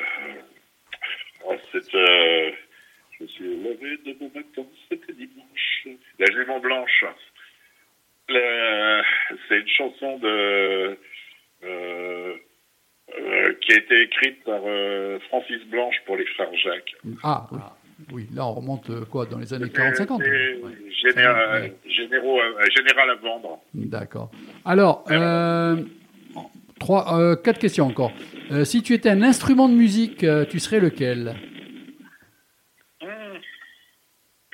euh, oh, c'est je me suis levé de bon matin c'était dimanche la jument blanche c'est une chanson de euh, qui a été écrite par euh, Francis Blanche pour les frères Jacques Ah, oui. Oui, là on remonte euh, quoi dans les années 40-50 C'est général, à vendre D'accord. Alors, trois, quatre questions encore. Si tu étais un instrument de musique, tu serais lequel?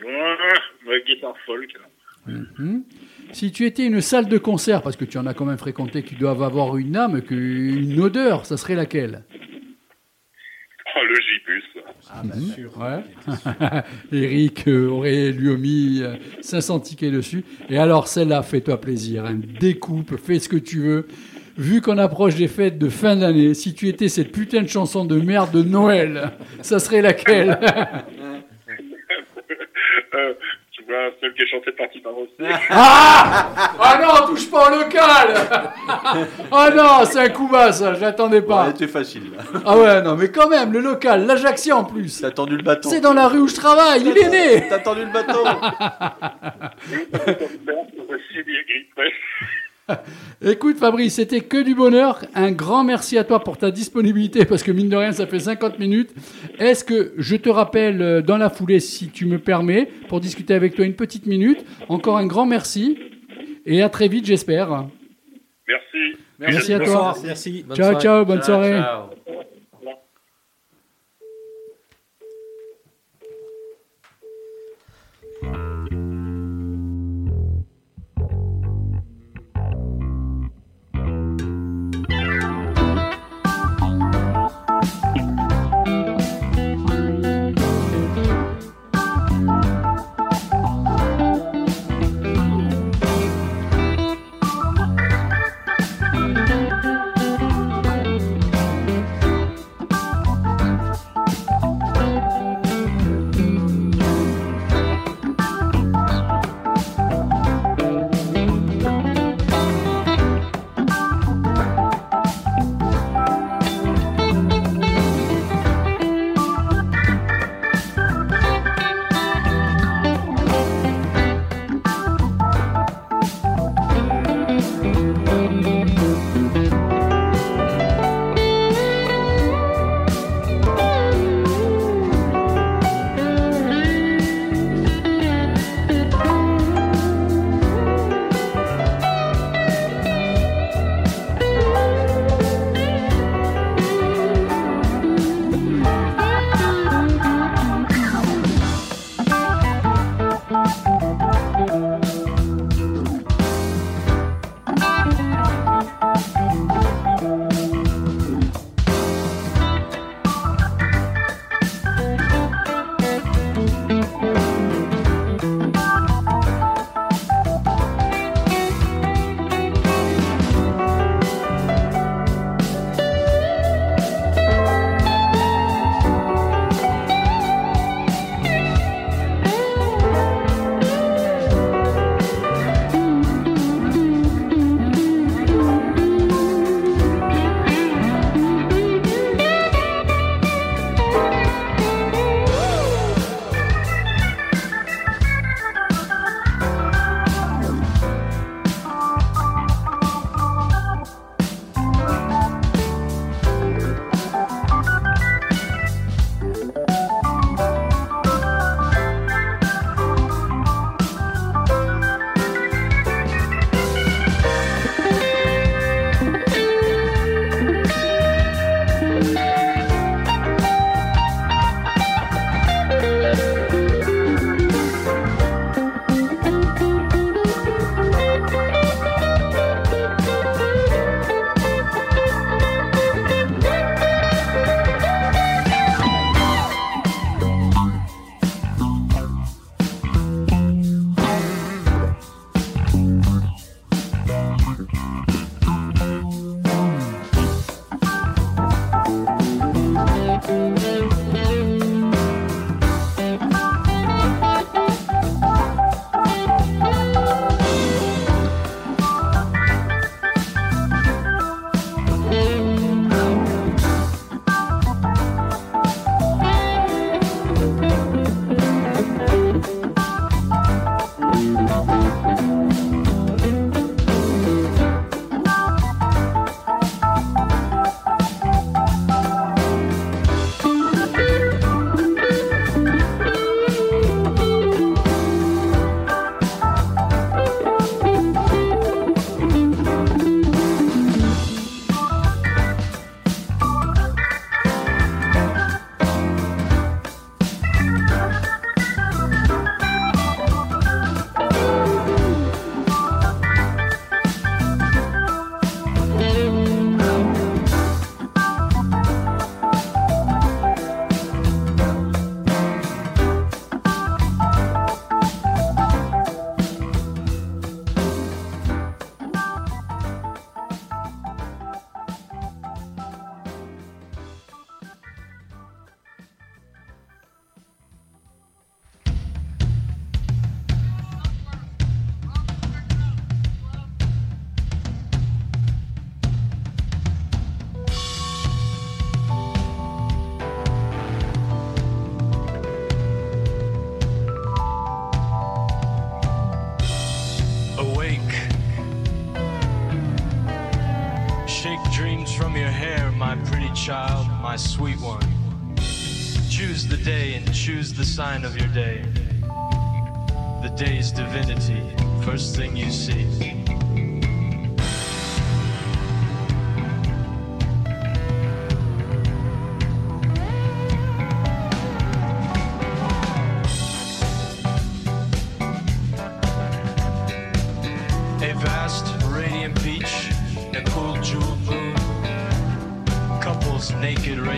Ouais, ma guitare folk Mhm. Si tu étais une salle de concert, parce que tu en as quand même fréquenté qui doivent avoir une âme, que- une odeur, ça serait laquelle? Oh, le gibus Ah, bah, sûr. Ouais. Eric euh, aurait lui mis euh, 500 tickets dessus. Et alors, celle-là, fais-toi plaisir. hein. Découpe, fais ce que tu veux. Vu qu'on approche des fêtes de fin d'année, si tu étais cette putain de chanson de merde de Noël, ça serait laquelle? Euh, vois, celle qui est chantée par. Ah Ah non, touche pas au local Ah non, c'est un coup bas, ça, je l'attendais Ouais, pas. c'était facile. là. Ah ouais, non, mais quand même, le local, l'Ajaccio en plus. T'as tendu le bâton. C'est dans la rue où je travaille, il est né T'as tendu le bâton. Écoute Fabrice, c'était que du bonheur. Un grand merci à toi pour ta disponibilité parce que mine de rien, ça fait 50 minutes. Est-ce que je te rappelle euh, dans la foulée, si tu me permets, pour discuter avec toi une petite minute Encore un grand merci et à très vite, j'espère. Merci. Merci à toi. Merci. Bonne Ciao, soirée. ciao, bonne soirée. ciao.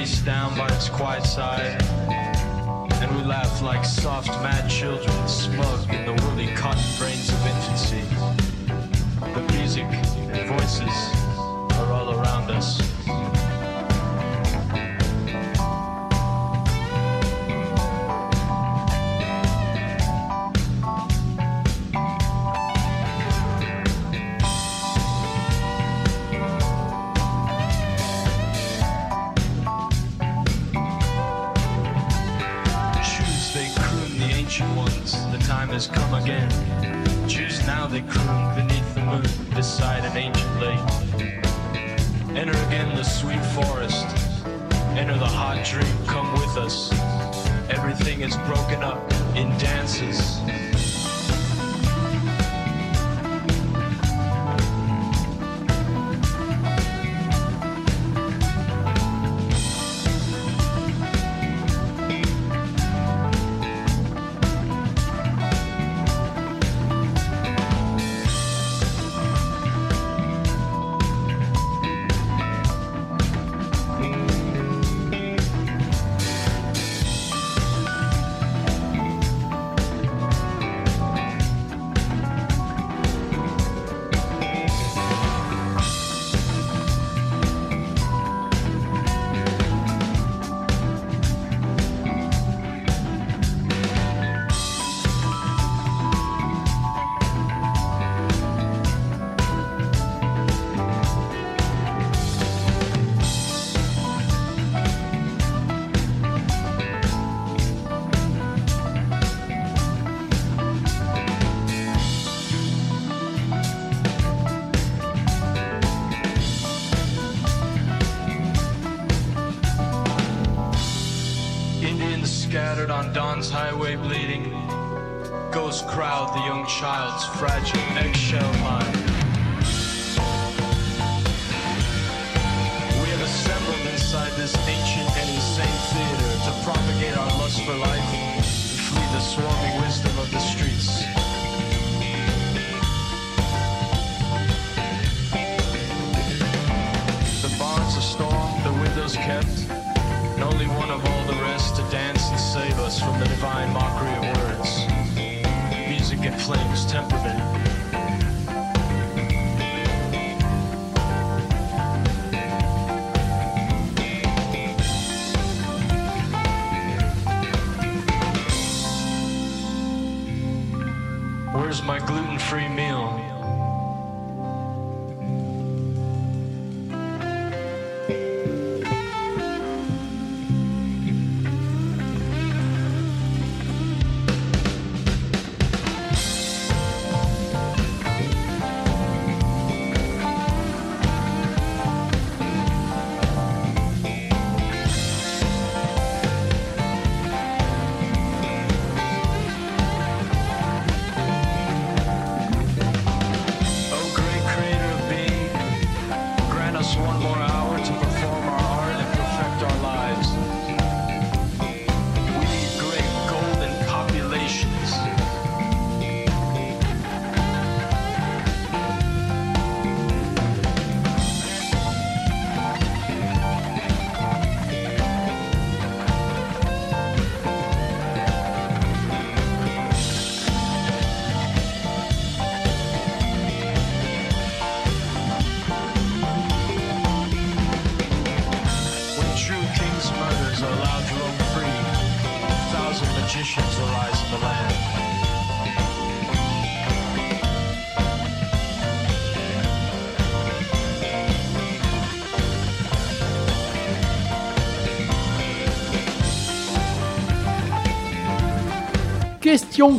face down by its quiet side. And we laughed like soft, mad children, smug in the woolly cotton brains of infancy. The music, voices are all around us.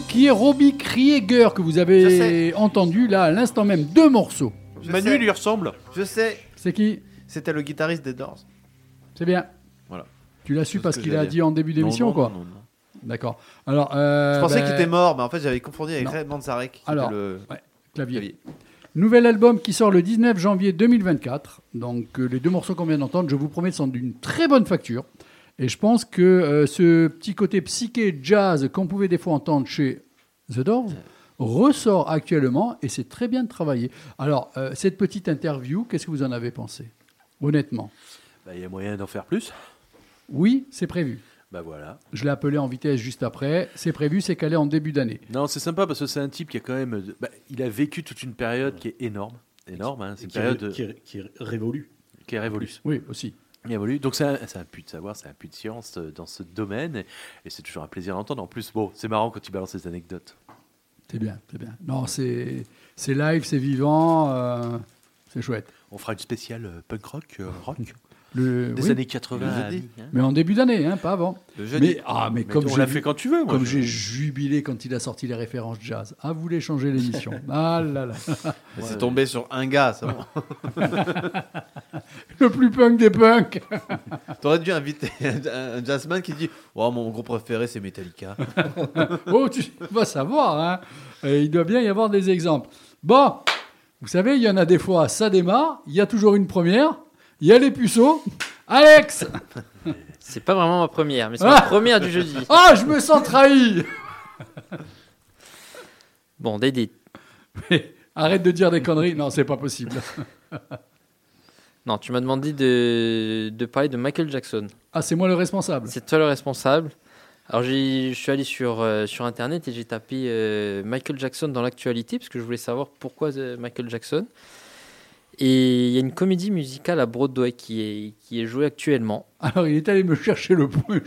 qui est Robbie Krieger que vous avez entendu là à l'instant même deux morceaux. Je Manu sais. lui ressemble. Je sais. C'est qui? C'était le guitariste des Doors. C'est bien. Voilà. Tu l'as su parce qu'il a dit en début d'émission quoi. D'accord. Alors, euh, je pensais ben, qu'il était mort, mais en fait j'avais confondu avec Ray Manzarek. Alors, le... Clavier. Nouvel album qui sort le 19 janvier 2024. Donc euh, les deux morceaux qu'on vient d'entendre, je vous promets, sont d'une très bonne facture. Et je pense que euh, ce petit côté psyché jazz qu'on pouvait des fois entendre chez The Doors ressort actuellement et c'est très bien de travailler. Alors, euh, cette petite interview, qu'est-ce que vous en avez pensé Honnêtement? Bah, Il y a moyen d'en faire plus. Oui, c'est prévu. Bah voilà. Je l'ai appelé en vitesse juste après. C'est prévu, c'est calé en début d'année. Non, c'est sympa parce que c'est un type qui a quand même. bah, il a vécu toute une période qui est énorme. Énorme, hein, c'est une qui, est, période qui est- qui est révolue. qui est révolue. Oui, aussi. Évolue. Donc c'est un, un puits de savoir, c'est un puits de science euh, dans ce domaine. Et, c'est toujours un plaisir d'entendre. En plus, bon, c'est marrant quand tu balances ces anecdotes. C'est bien, c'est bien. Non, c'est live, c'est vivant, euh, c'est chouette. On fera une spéciale euh, punk rock, euh, rock Le, des oui, années 80. Le à jeudi. mi, hein. mais en début d'année, hein, pas avant. Mais, ah, mais, Mais comme on l'a fait quand tu veux. Moi, Comme j'ai jubilé quand il a sorti les références jazz. Ah, vous voulez changer l'émission Ah là là. C'est tombé sur un gars, bon. Le plus punk des punks. T'aurais dû inviter un, un jazzman qui dit Oh, mon groupe préféré, c'est Metallica. Oh, tu vas savoir. Hein. Il doit bien y avoir des exemples. Bon, vous savez, il y en a des fois, ça démarre. Il y a toujours une première. Il y a les puceaux. Alex C'est pas vraiment ma première, mais c'est Ah ma première du jeudi. Ah, je me sens trahi Bon, Dédé. Mais Arrête de dire des conneries. Non, c'est pas possible. Non, tu m'as demandé de, de parler de Michael Jackson. Ah, c'est moi le responsable. C'est toi le responsable. Alors, j'ai- je suis allé sur, euh, sur Internet et j'ai tapé euh, Michael Jackson dans l'actualité parce que je voulais savoir pourquoi euh, Michael Jackson. Et il y a une comédie musicale à Broadway qui est, qui est jouée actuellement. Alors, il est allé me chercher le point.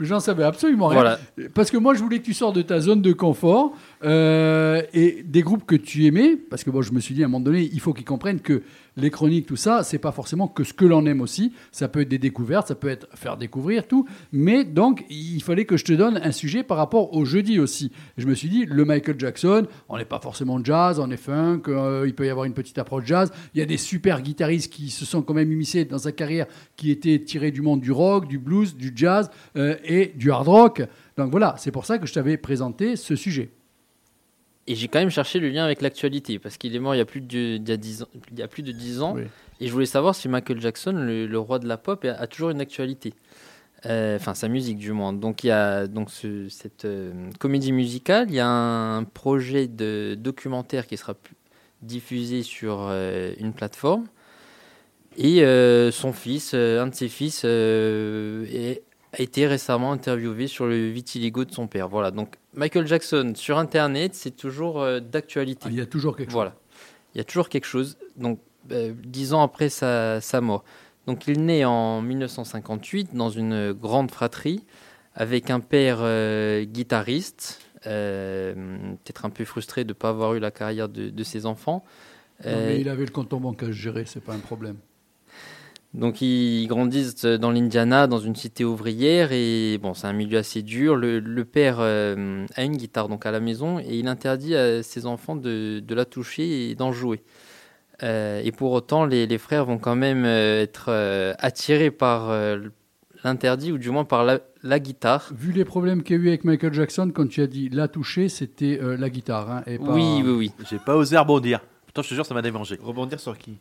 J'en savais absolument rien. Voilà. Parce que moi, je voulais que tu sors de ta zone de confort euh, et des groupes que tu aimais. Parce que moi, je me suis dit à un moment donné, il faut qu'ils comprennent que les chroniques, tout ça, c'est pas forcément que ce que l'on aime aussi. Ça peut être des découvertes, ça peut être faire découvrir tout. Mais donc, il fallait que je te donne un sujet par rapport au jeudi aussi. Je me suis dit, le Michael Jackson, on n'est pas forcément jazz, on est funk, euh, il peut y avoir une petite approche jazz. Il y a des super guitaristes qui se sont quand même immiscés dans sa carrière, qui étaient tirés du monde du rock, du blues, du jazz euh, et du hard rock. Donc voilà, c'est pour ça que je t'avais présenté ce sujet. Et j'ai quand même cherché le lien avec l'actualité parce qu'il est mort il y a plus de, il y a 10 ans, il y a plus de 10 ans. Oui. Et je voulais savoir si Michael Jackson, le, le roi de la pop, a, a toujours une actualité. Euh, Enfin, sa musique du moins. Donc, il y a donc ce- cette euh, comédie musicale. Il y a un projet de documentaire qui sera diffusé sur euh, une plateforme. Et son fils, un de ses fils, est- a été récemment interviewé sur le vitiligo de son père. Voilà. Donc, Michael Jackson sur Internet, c'est toujours euh, d'actualité. Ah, Il y a toujours quelque chose. Voilà. Il y a toujours quelque chose. Donc, euh, dix ans après sa, sa mort. Donc, il naît en 1958 dans une grande fratrie avec un père euh, guitariste, peut-être un peu frustré de ne pas avoir eu la carrière de, de ses enfants. Non, mais il avait le compte en banque à gérer, c'est pas un problème. Donc ils grandissent dans l'Indiana, dans une cité ouvrière, et bon, c'est un milieu assez dur. Le, le père euh, a une guitare donc à la maison, et il interdit à ses enfants de, de la toucher et d'en jouer. Euh, et pour autant, les, les frères vont quand même euh, être euh, attirés par euh, l'interdit, ou du moins par la, la guitare. Vu les problèmes qu'il y a eu avec Michael Jackson, quand tu as dit la toucher, c'était euh, la guitare. hein, et pas... Oui, oui, oui. J'ai pas osé rebondir. Pourtant, je te jure, ça m'a démangé. Rebondir sur qui?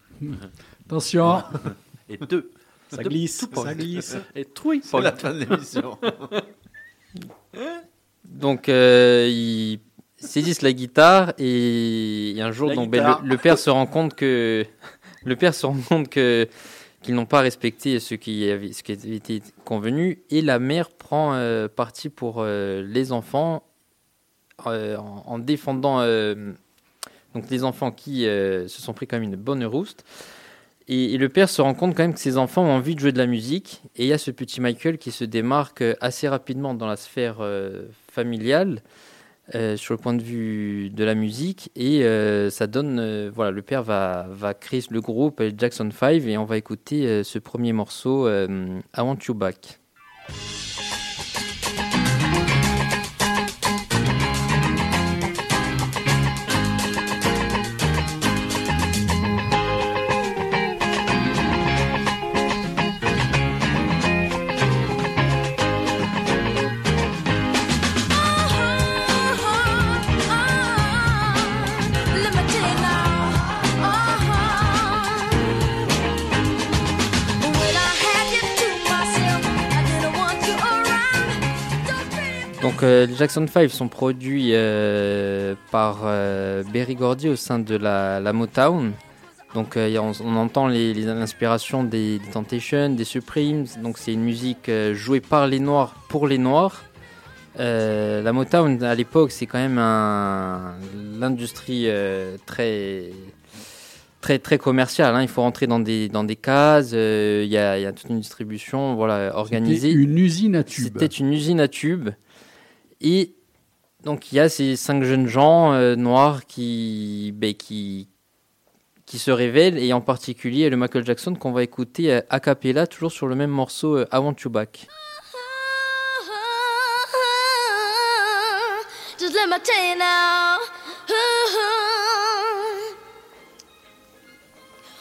Attention, Et deux. Ça Deux- glisse, tout ça glisse. Et trouille. C'est la fin de l'émission. Donc, euh, ils saisissent la guitare et, et un jour, La donc, ben, le, le père se rend compte que le père se rend compte que qu'ils n'ont pas respecté ce qui avait, ce qui avait été convenu et la mère prend euh, parti pour euh, les enfants euh, en, en défendant euh, donc les enfants qui euh, se sont pris quand même une bonne rouste. Et, le père se rend compte quand même que ses enfants ont envie de jouer de la musique. Et il y a ce petit Michael qui se démarque euh, assez rapidement dans la sphère euh, familiale euh, sur le point de vue de la musique. Et ça donne, voilà, le père va, va créer le groupe Jackson 5 et on va écouter ce premier morceau, I Want You Back. Les Jackson 5 sont produits euh, par euh, Berry Gordy au sein de la, la Motown. Donc euh, on, on entend inspirations des, des Temptations, des Supremes. Donc c'est une musique jouée par les Noirs pour les Noirs. Euh, la Motown à l'époque c'est quand même un- l'industrie euh, très très très commerciale. hein. Il faut rentrer dans des dans des cases. euh, Il y, a, il y a toute une distribution voilà organisée. C'était une usine à tubes. C'était une usine à tubes. Et donc il y a ces cinq jeunes gens euh, noirs qui, ben, qui, qui se révèlent, et en particulier le Michael Jackson qu'on va écouter euh, a cappella, toujours sur le même morceau euh, I Want You Back. Just let me tell you now.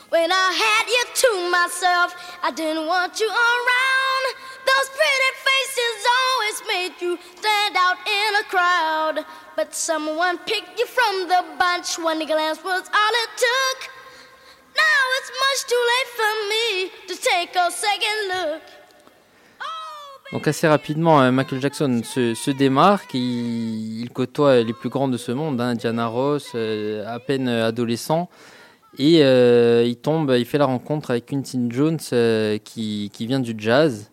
When I had you to myself, I didn't want you around. Those pretty faces always made you stand out in a crowd. But someone picked you from the bunch. One glance was all it took. Now it's much too late for me to take a second look. Donc assez rapidement, euh, Michael Jackson se, démarque, il, côtoie les plus grands de ce monde, hein, Diana Ross, euh, à peine adolescent, et euh, il tombe, il fait la rencontre avec Quincy Jones euh, qui vient du jazz.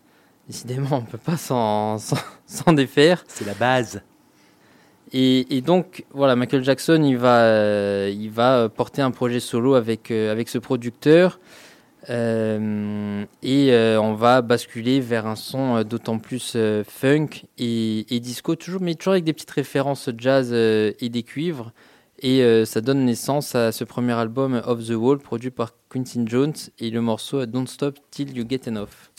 Décidément, on peut pas s'en défaire. C'est la base. Et, et donc, voilà, Michael Jackson, il va, euh, il va porter un projet solo avec, euh, avec ce producteur. Euh, et euh, on va basculer vers un son euh, d'autant plus euh, funk et, et disco, toujours, mais toujours avec des petites références jazz euh, et des cuivres. Et euh, ça donne naissance à ce premier album Off the Wall, produit par Quincy Jones, et le morceau euh, Don't Stop Till You Get Enough.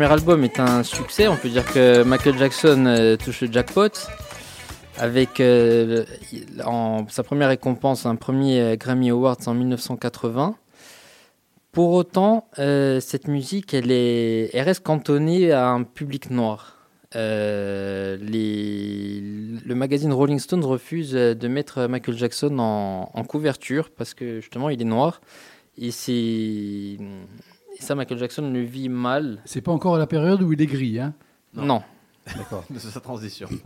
premier album est un succès. On peut dire que Michael Jackson euh, touche le jackpot avec euh, sa première récompense un premier euh, Grammy Awards en 1980. Pour autant, cette musique, elle, est, elle reste cantonnée à un public noir. Le magazine Rolling Stone refuse de mettre Michael Jackson en couverture parce que justement il est noir. Et c'est et ça, Michael Jackson le vit mal. C'est pas encore la période où il est gris, hein Non. D'accord. de sa transition.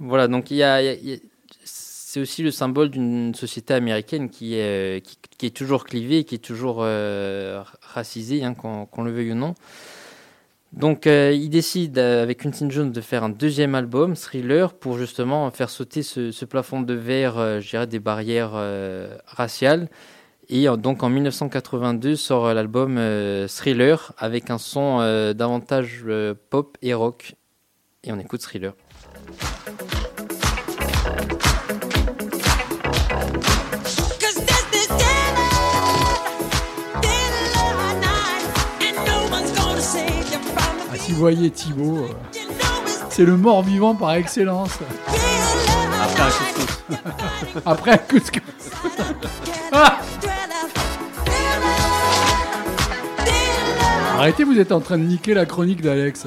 Voilà, donc il y a, il y a- il y a- c'est aussi le symbole d'une société américaine qui est, qui, qui est toujours clivée, qui est toujours euh, racisée, hein, qu'on le veuille ou non. Donc euh, il décide euh, avec Quincy Jones de faire un deuxième album, Thriller, pour justement faire sauter ce, ce plafond de verre, euh, je dirais, des barrières euh, raciales. Et euh, donc en 1982 sort euh, l'album euh, Thriller avec un son euh, davantage euh, pop et rock. Et on écoute Thriller. Ah, si vous voyez Thibaut, euh, c'est le mort-vivant par excellence. Après un couscous. Après un couscous. Ah Arrêtez, vous êtes en train de niquer la chronique d'Alex.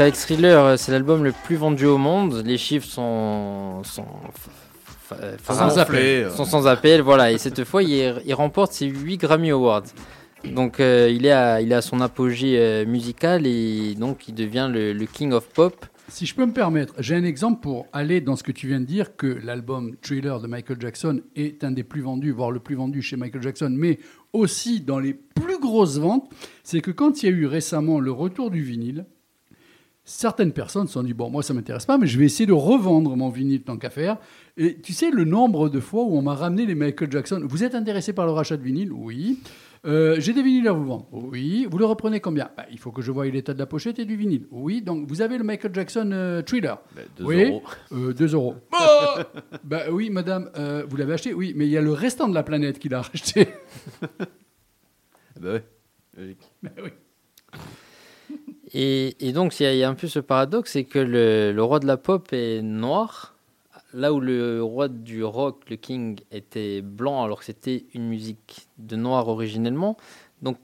Donc avec Thriller, euh, c'est l'album le plus vendu au monde. Les chiffres sont, Sans appel. sont sans appel. Voilà. Et cette fois, il, il remporte ses 8 Grammy Awards. Donc euh, il, est à, il est à son apogée euh, musical et donc il devient le, le king of pop. Si je peux me permettre, j'ai un exemple pour aller dans ce que tu viens de dire, que l'album Thriller de Michael Jackson est un des plus vendus, voire le plus vendu chez Michael Jackson, mais aussi dans les plus grosses ventes. C'est que quand il y a eu récemment le retour du vinyle, certaines personnes se sont dit, bon, moi ça m'intéresse pas, mais je vais essayer de revendre mon vinyle tant qu'à faire. Et tu sais le nombre de fois où on m'a ramené les Michael Jackson. Vous êtes intéressé par le rachat de vinyle? Oui. Euh, J'ai des vinyles à vous vendre? Oui. Vous le reprenez combien? Bah, Il faut que je voie l'état de la pochette et du vinyle. Oui. Donc vous avez le Michael Jackson euh, Thriller? deux oui. euros. Euh, deux euros. Oh bah oui, madame, euh, vous l'avez acheté? Oui, mais il y a le restant de la planète qui l'a racheté. Bah ouais, logique. Bah oui. Et, donc il y, a- un peu ce paradoxe, c'est que le, roi de la pop est noir, là où le roi du rock, le king, était blanc alors que c'était une musique de noir originellement. Donc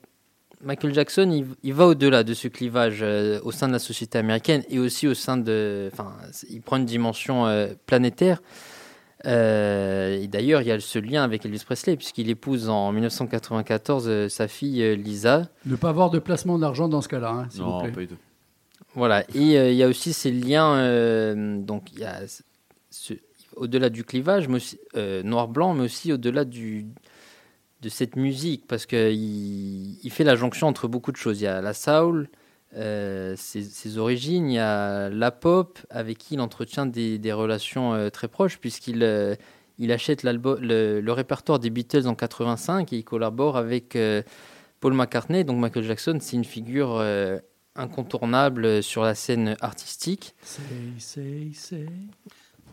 Michael Jackson, il, il va au-delà de ce clivage euh, au sein de la société américaine et aussi au sein de... Enfin, il prend une dimension euh, planétaire. Euh, et d'ailleurs, il y a ce lien avec Elvis Presley, puisqu'il épouse en 1994 euh, sa fille euh, Lisa. Ne pas avoir de placement d'argent dans ce cas-là, hein, s'il vous Non, plaît. pas du tout. Voilà, et euh, il y a aussi ces liens, euh, donc il y a ce- au-delà du clivage, mais aussi, euh, noir-blanc, mais aussi au-delà du, de cette musique, parce qu'il il fait la jonction entre beaucoup de choses. Il y a la soul, euh, ses, origines, il y a la pop, avec qui il entretient des, relations euh, très proches, puisqu'il euh, achète le, répertoire des Beatles en 85 et il collabore avec Paul McCartney. Donc Michael Jackson, c'est une figure incontournable sur la scène artistique. Say, say, say.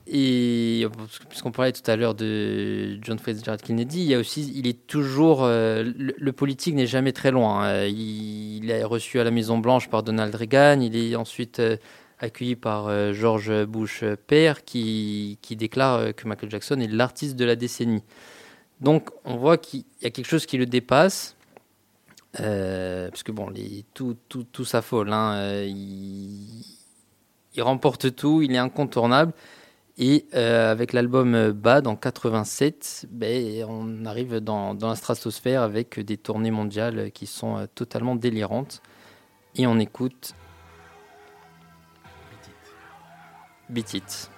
Et puisqu'on parlait tout à l'heure de John Fitzgerald Kennedy, il y a aussi, il est toujours, euh, le, politique n'est jamais très loin. Euh, il, est reçu à la Maison Blanche par Donald Reagan. Il est ensuite euh, accueilli par euh, George Bush père, qui, déclare que Michael Jackson est l'artiste de la décennie. Donc, on voit qu'il y a quelque chose qui le dépasse. Parce que bon, tout, tout, tout s'affole. Hein. Il remporte tout, il est incontournable. Et euh, avec l'album euh, Bad en 87, ben, on arrive dans, dans la stratosphère avec des tournées mondiales qui sont euh, totalement délirantes. Et on écoute Beat It. They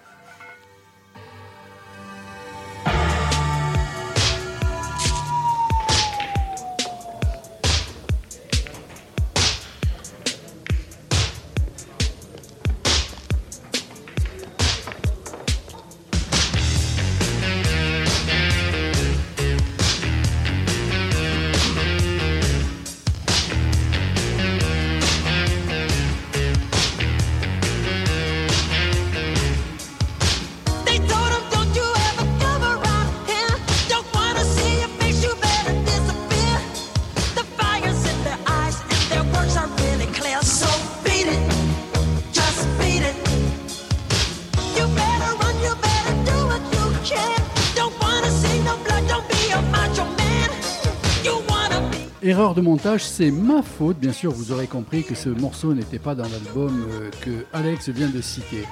de montage, c'est ma faute. Bien sûr, vous aurez compris que ce morceau n'était pas dans l'album euh, que Alex vient de citer.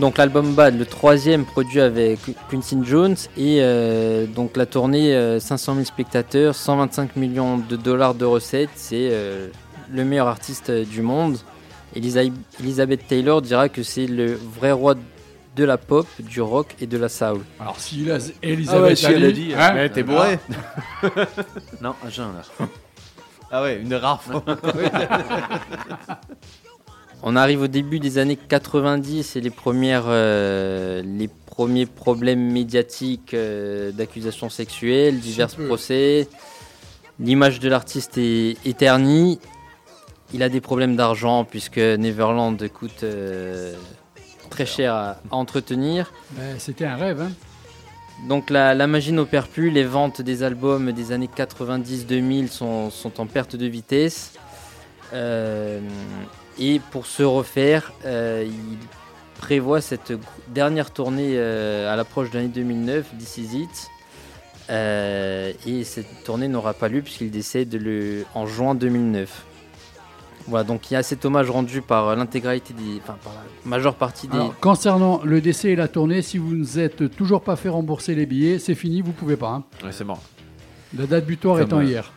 Donc l'album Bad, le troisième produit avec Quincy Jones et euh, donc la tournée euh, 500 000 spectateurs, 125 millions de dollars de recettes, c'est euh, le meilleur artiste euh, du monde. Elisa- Elizabeth Taylor dira que c'est le vrai roi de la pop, du rock et de la soul. Alors si la- Ah Elisabeth ouais, si elle a dit, dit. hein, t'es bourré Non, un jeun là. Ah ouais, une rafle. On arrive au début des années 90 et les, premières, euh, les premiers problèmes médiatiques euh, d'accusations sexuelles, divers procès. L'image de l'artiste est, est ternie. Il a des problèmes d'argent puisque Neverland coûte euh, très cher à, à entretenir. ben, c'était un rêve. Hein. Donc la, magie n'opère plus, les ventes des albums des années 90-2000 sont, en perte de vitesse. Euh, et pour se refaire, euh, il prévoit cette dernière tournée euh, à l'approche de l'année 2009, This Is It. Et cette tournée n'aura pas lieu puisqu'il décède en juin 2009. Voilà, donc il y a cet hommage rendu par l'intégralité des, enfin par la majeure partie des, Alors, concernant le décès et la tournée, si vous ne êtes toujours pas fait rembourser les billets, c'est fini, vous pouvez pas. hein. Ouais, c'est mort. La date butoir Comme, étant euh, hier.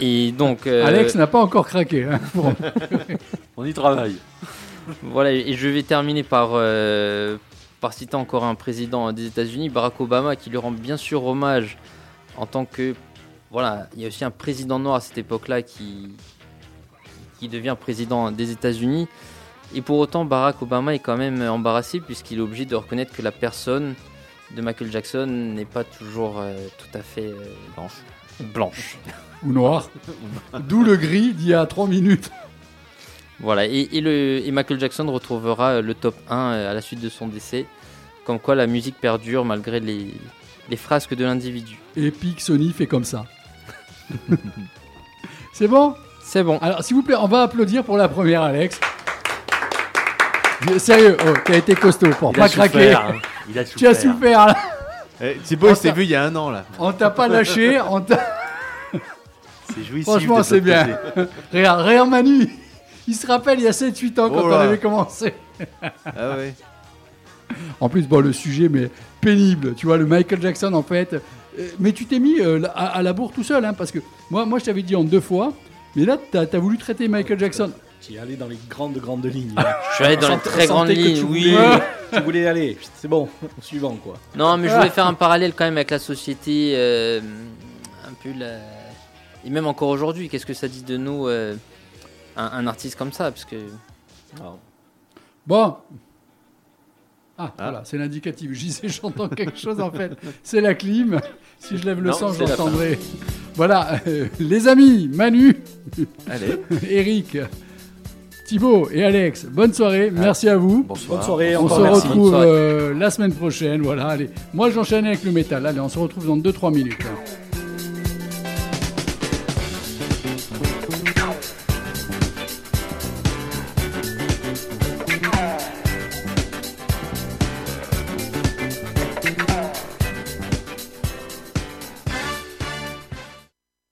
Et donc. euh, Alex n'a pas encore craqué. hein, pour- On y travaille. Voilà, et je vais terminer par, euh, par citer encore un président des États-Unis, Barack Obama, qui lui rend bien sûr hommage en tant que. Voilà, il y a aussi un président noir à cette époque-là qui, qui devient président des États-Unis. Et pour autant, Barack Obama est quand même embarrassé puisqu'il est obligé de reconnaître que la personne de Michael Jackson n'est pas toujours euh, tout à fait euh, Blanche. blanche. Ou noir. D'où le gris d'il y a 3 minutes. Voilà, et, et le, et Michael Jackson retrouvera euh, le top 1 euh, à la suite de son décès. Comme quoi la musique perdure malgré les, les frasques de l'individu. Et Pic Sony fait comme ça. C'est bon? C'est bon. Alors, s'il vous plaît, on va applaudir pour la première, Alex. Sérieux, oh, t'as été costaud pour Il pas a craquer. souffert, hein. Il a Tu as souffert. souffert là. Eh, Thibaut, il s'est vu il y a un an là. On t'a pas lâché. On t'a- C'est jouissif. Franchement, de c'est bien. regarde, regarde Manu. Il se rappelle il y a 7-8 ans quand Oh on là. avait commencé. Ah ouais. En plus, bon, le sujet, mais pénible. Tu vois, le Michael Jackson, en fait. Euh, Mais tu t'es mis euh, à, à la bourre tout seul, hein, parce que moi, moi je t'avais dit en deux fois. Mais là, t'as as voulu traiter Michael Jackson. Tu es allé dans les grandes, grandes lignes. Je suis allé dans les très grandes lignes, tu oui. voulais- tu voulais aller. C'est bon, au suivant, quoi. Non, mais je voulais faire un parallèle quand même avec la société. euh, un peu la... Et même encore aujourd'hui, qu'est-ce que ça dit de nous, euh, un, un artiste comme ça Parce que. Bon. Ah, voilà, c'est l'indicatif. J'y sais, j'entends quelque chose en fait. C'est la clim. Si je lève le Non, sang, c'est la j'entendrai. Voilà, euh, les amis, Manu, Allez. Eric, Thibaut et Alex, bonne soirée. Merci à vous. Bonsoir. Bonne soirée, On se merci. retrouve euh, la semaine prochaine. Voilà, allez. Moi, j'enchaîne avec le métal. Allez, on se retrouve dans 2-3 minutes. hein.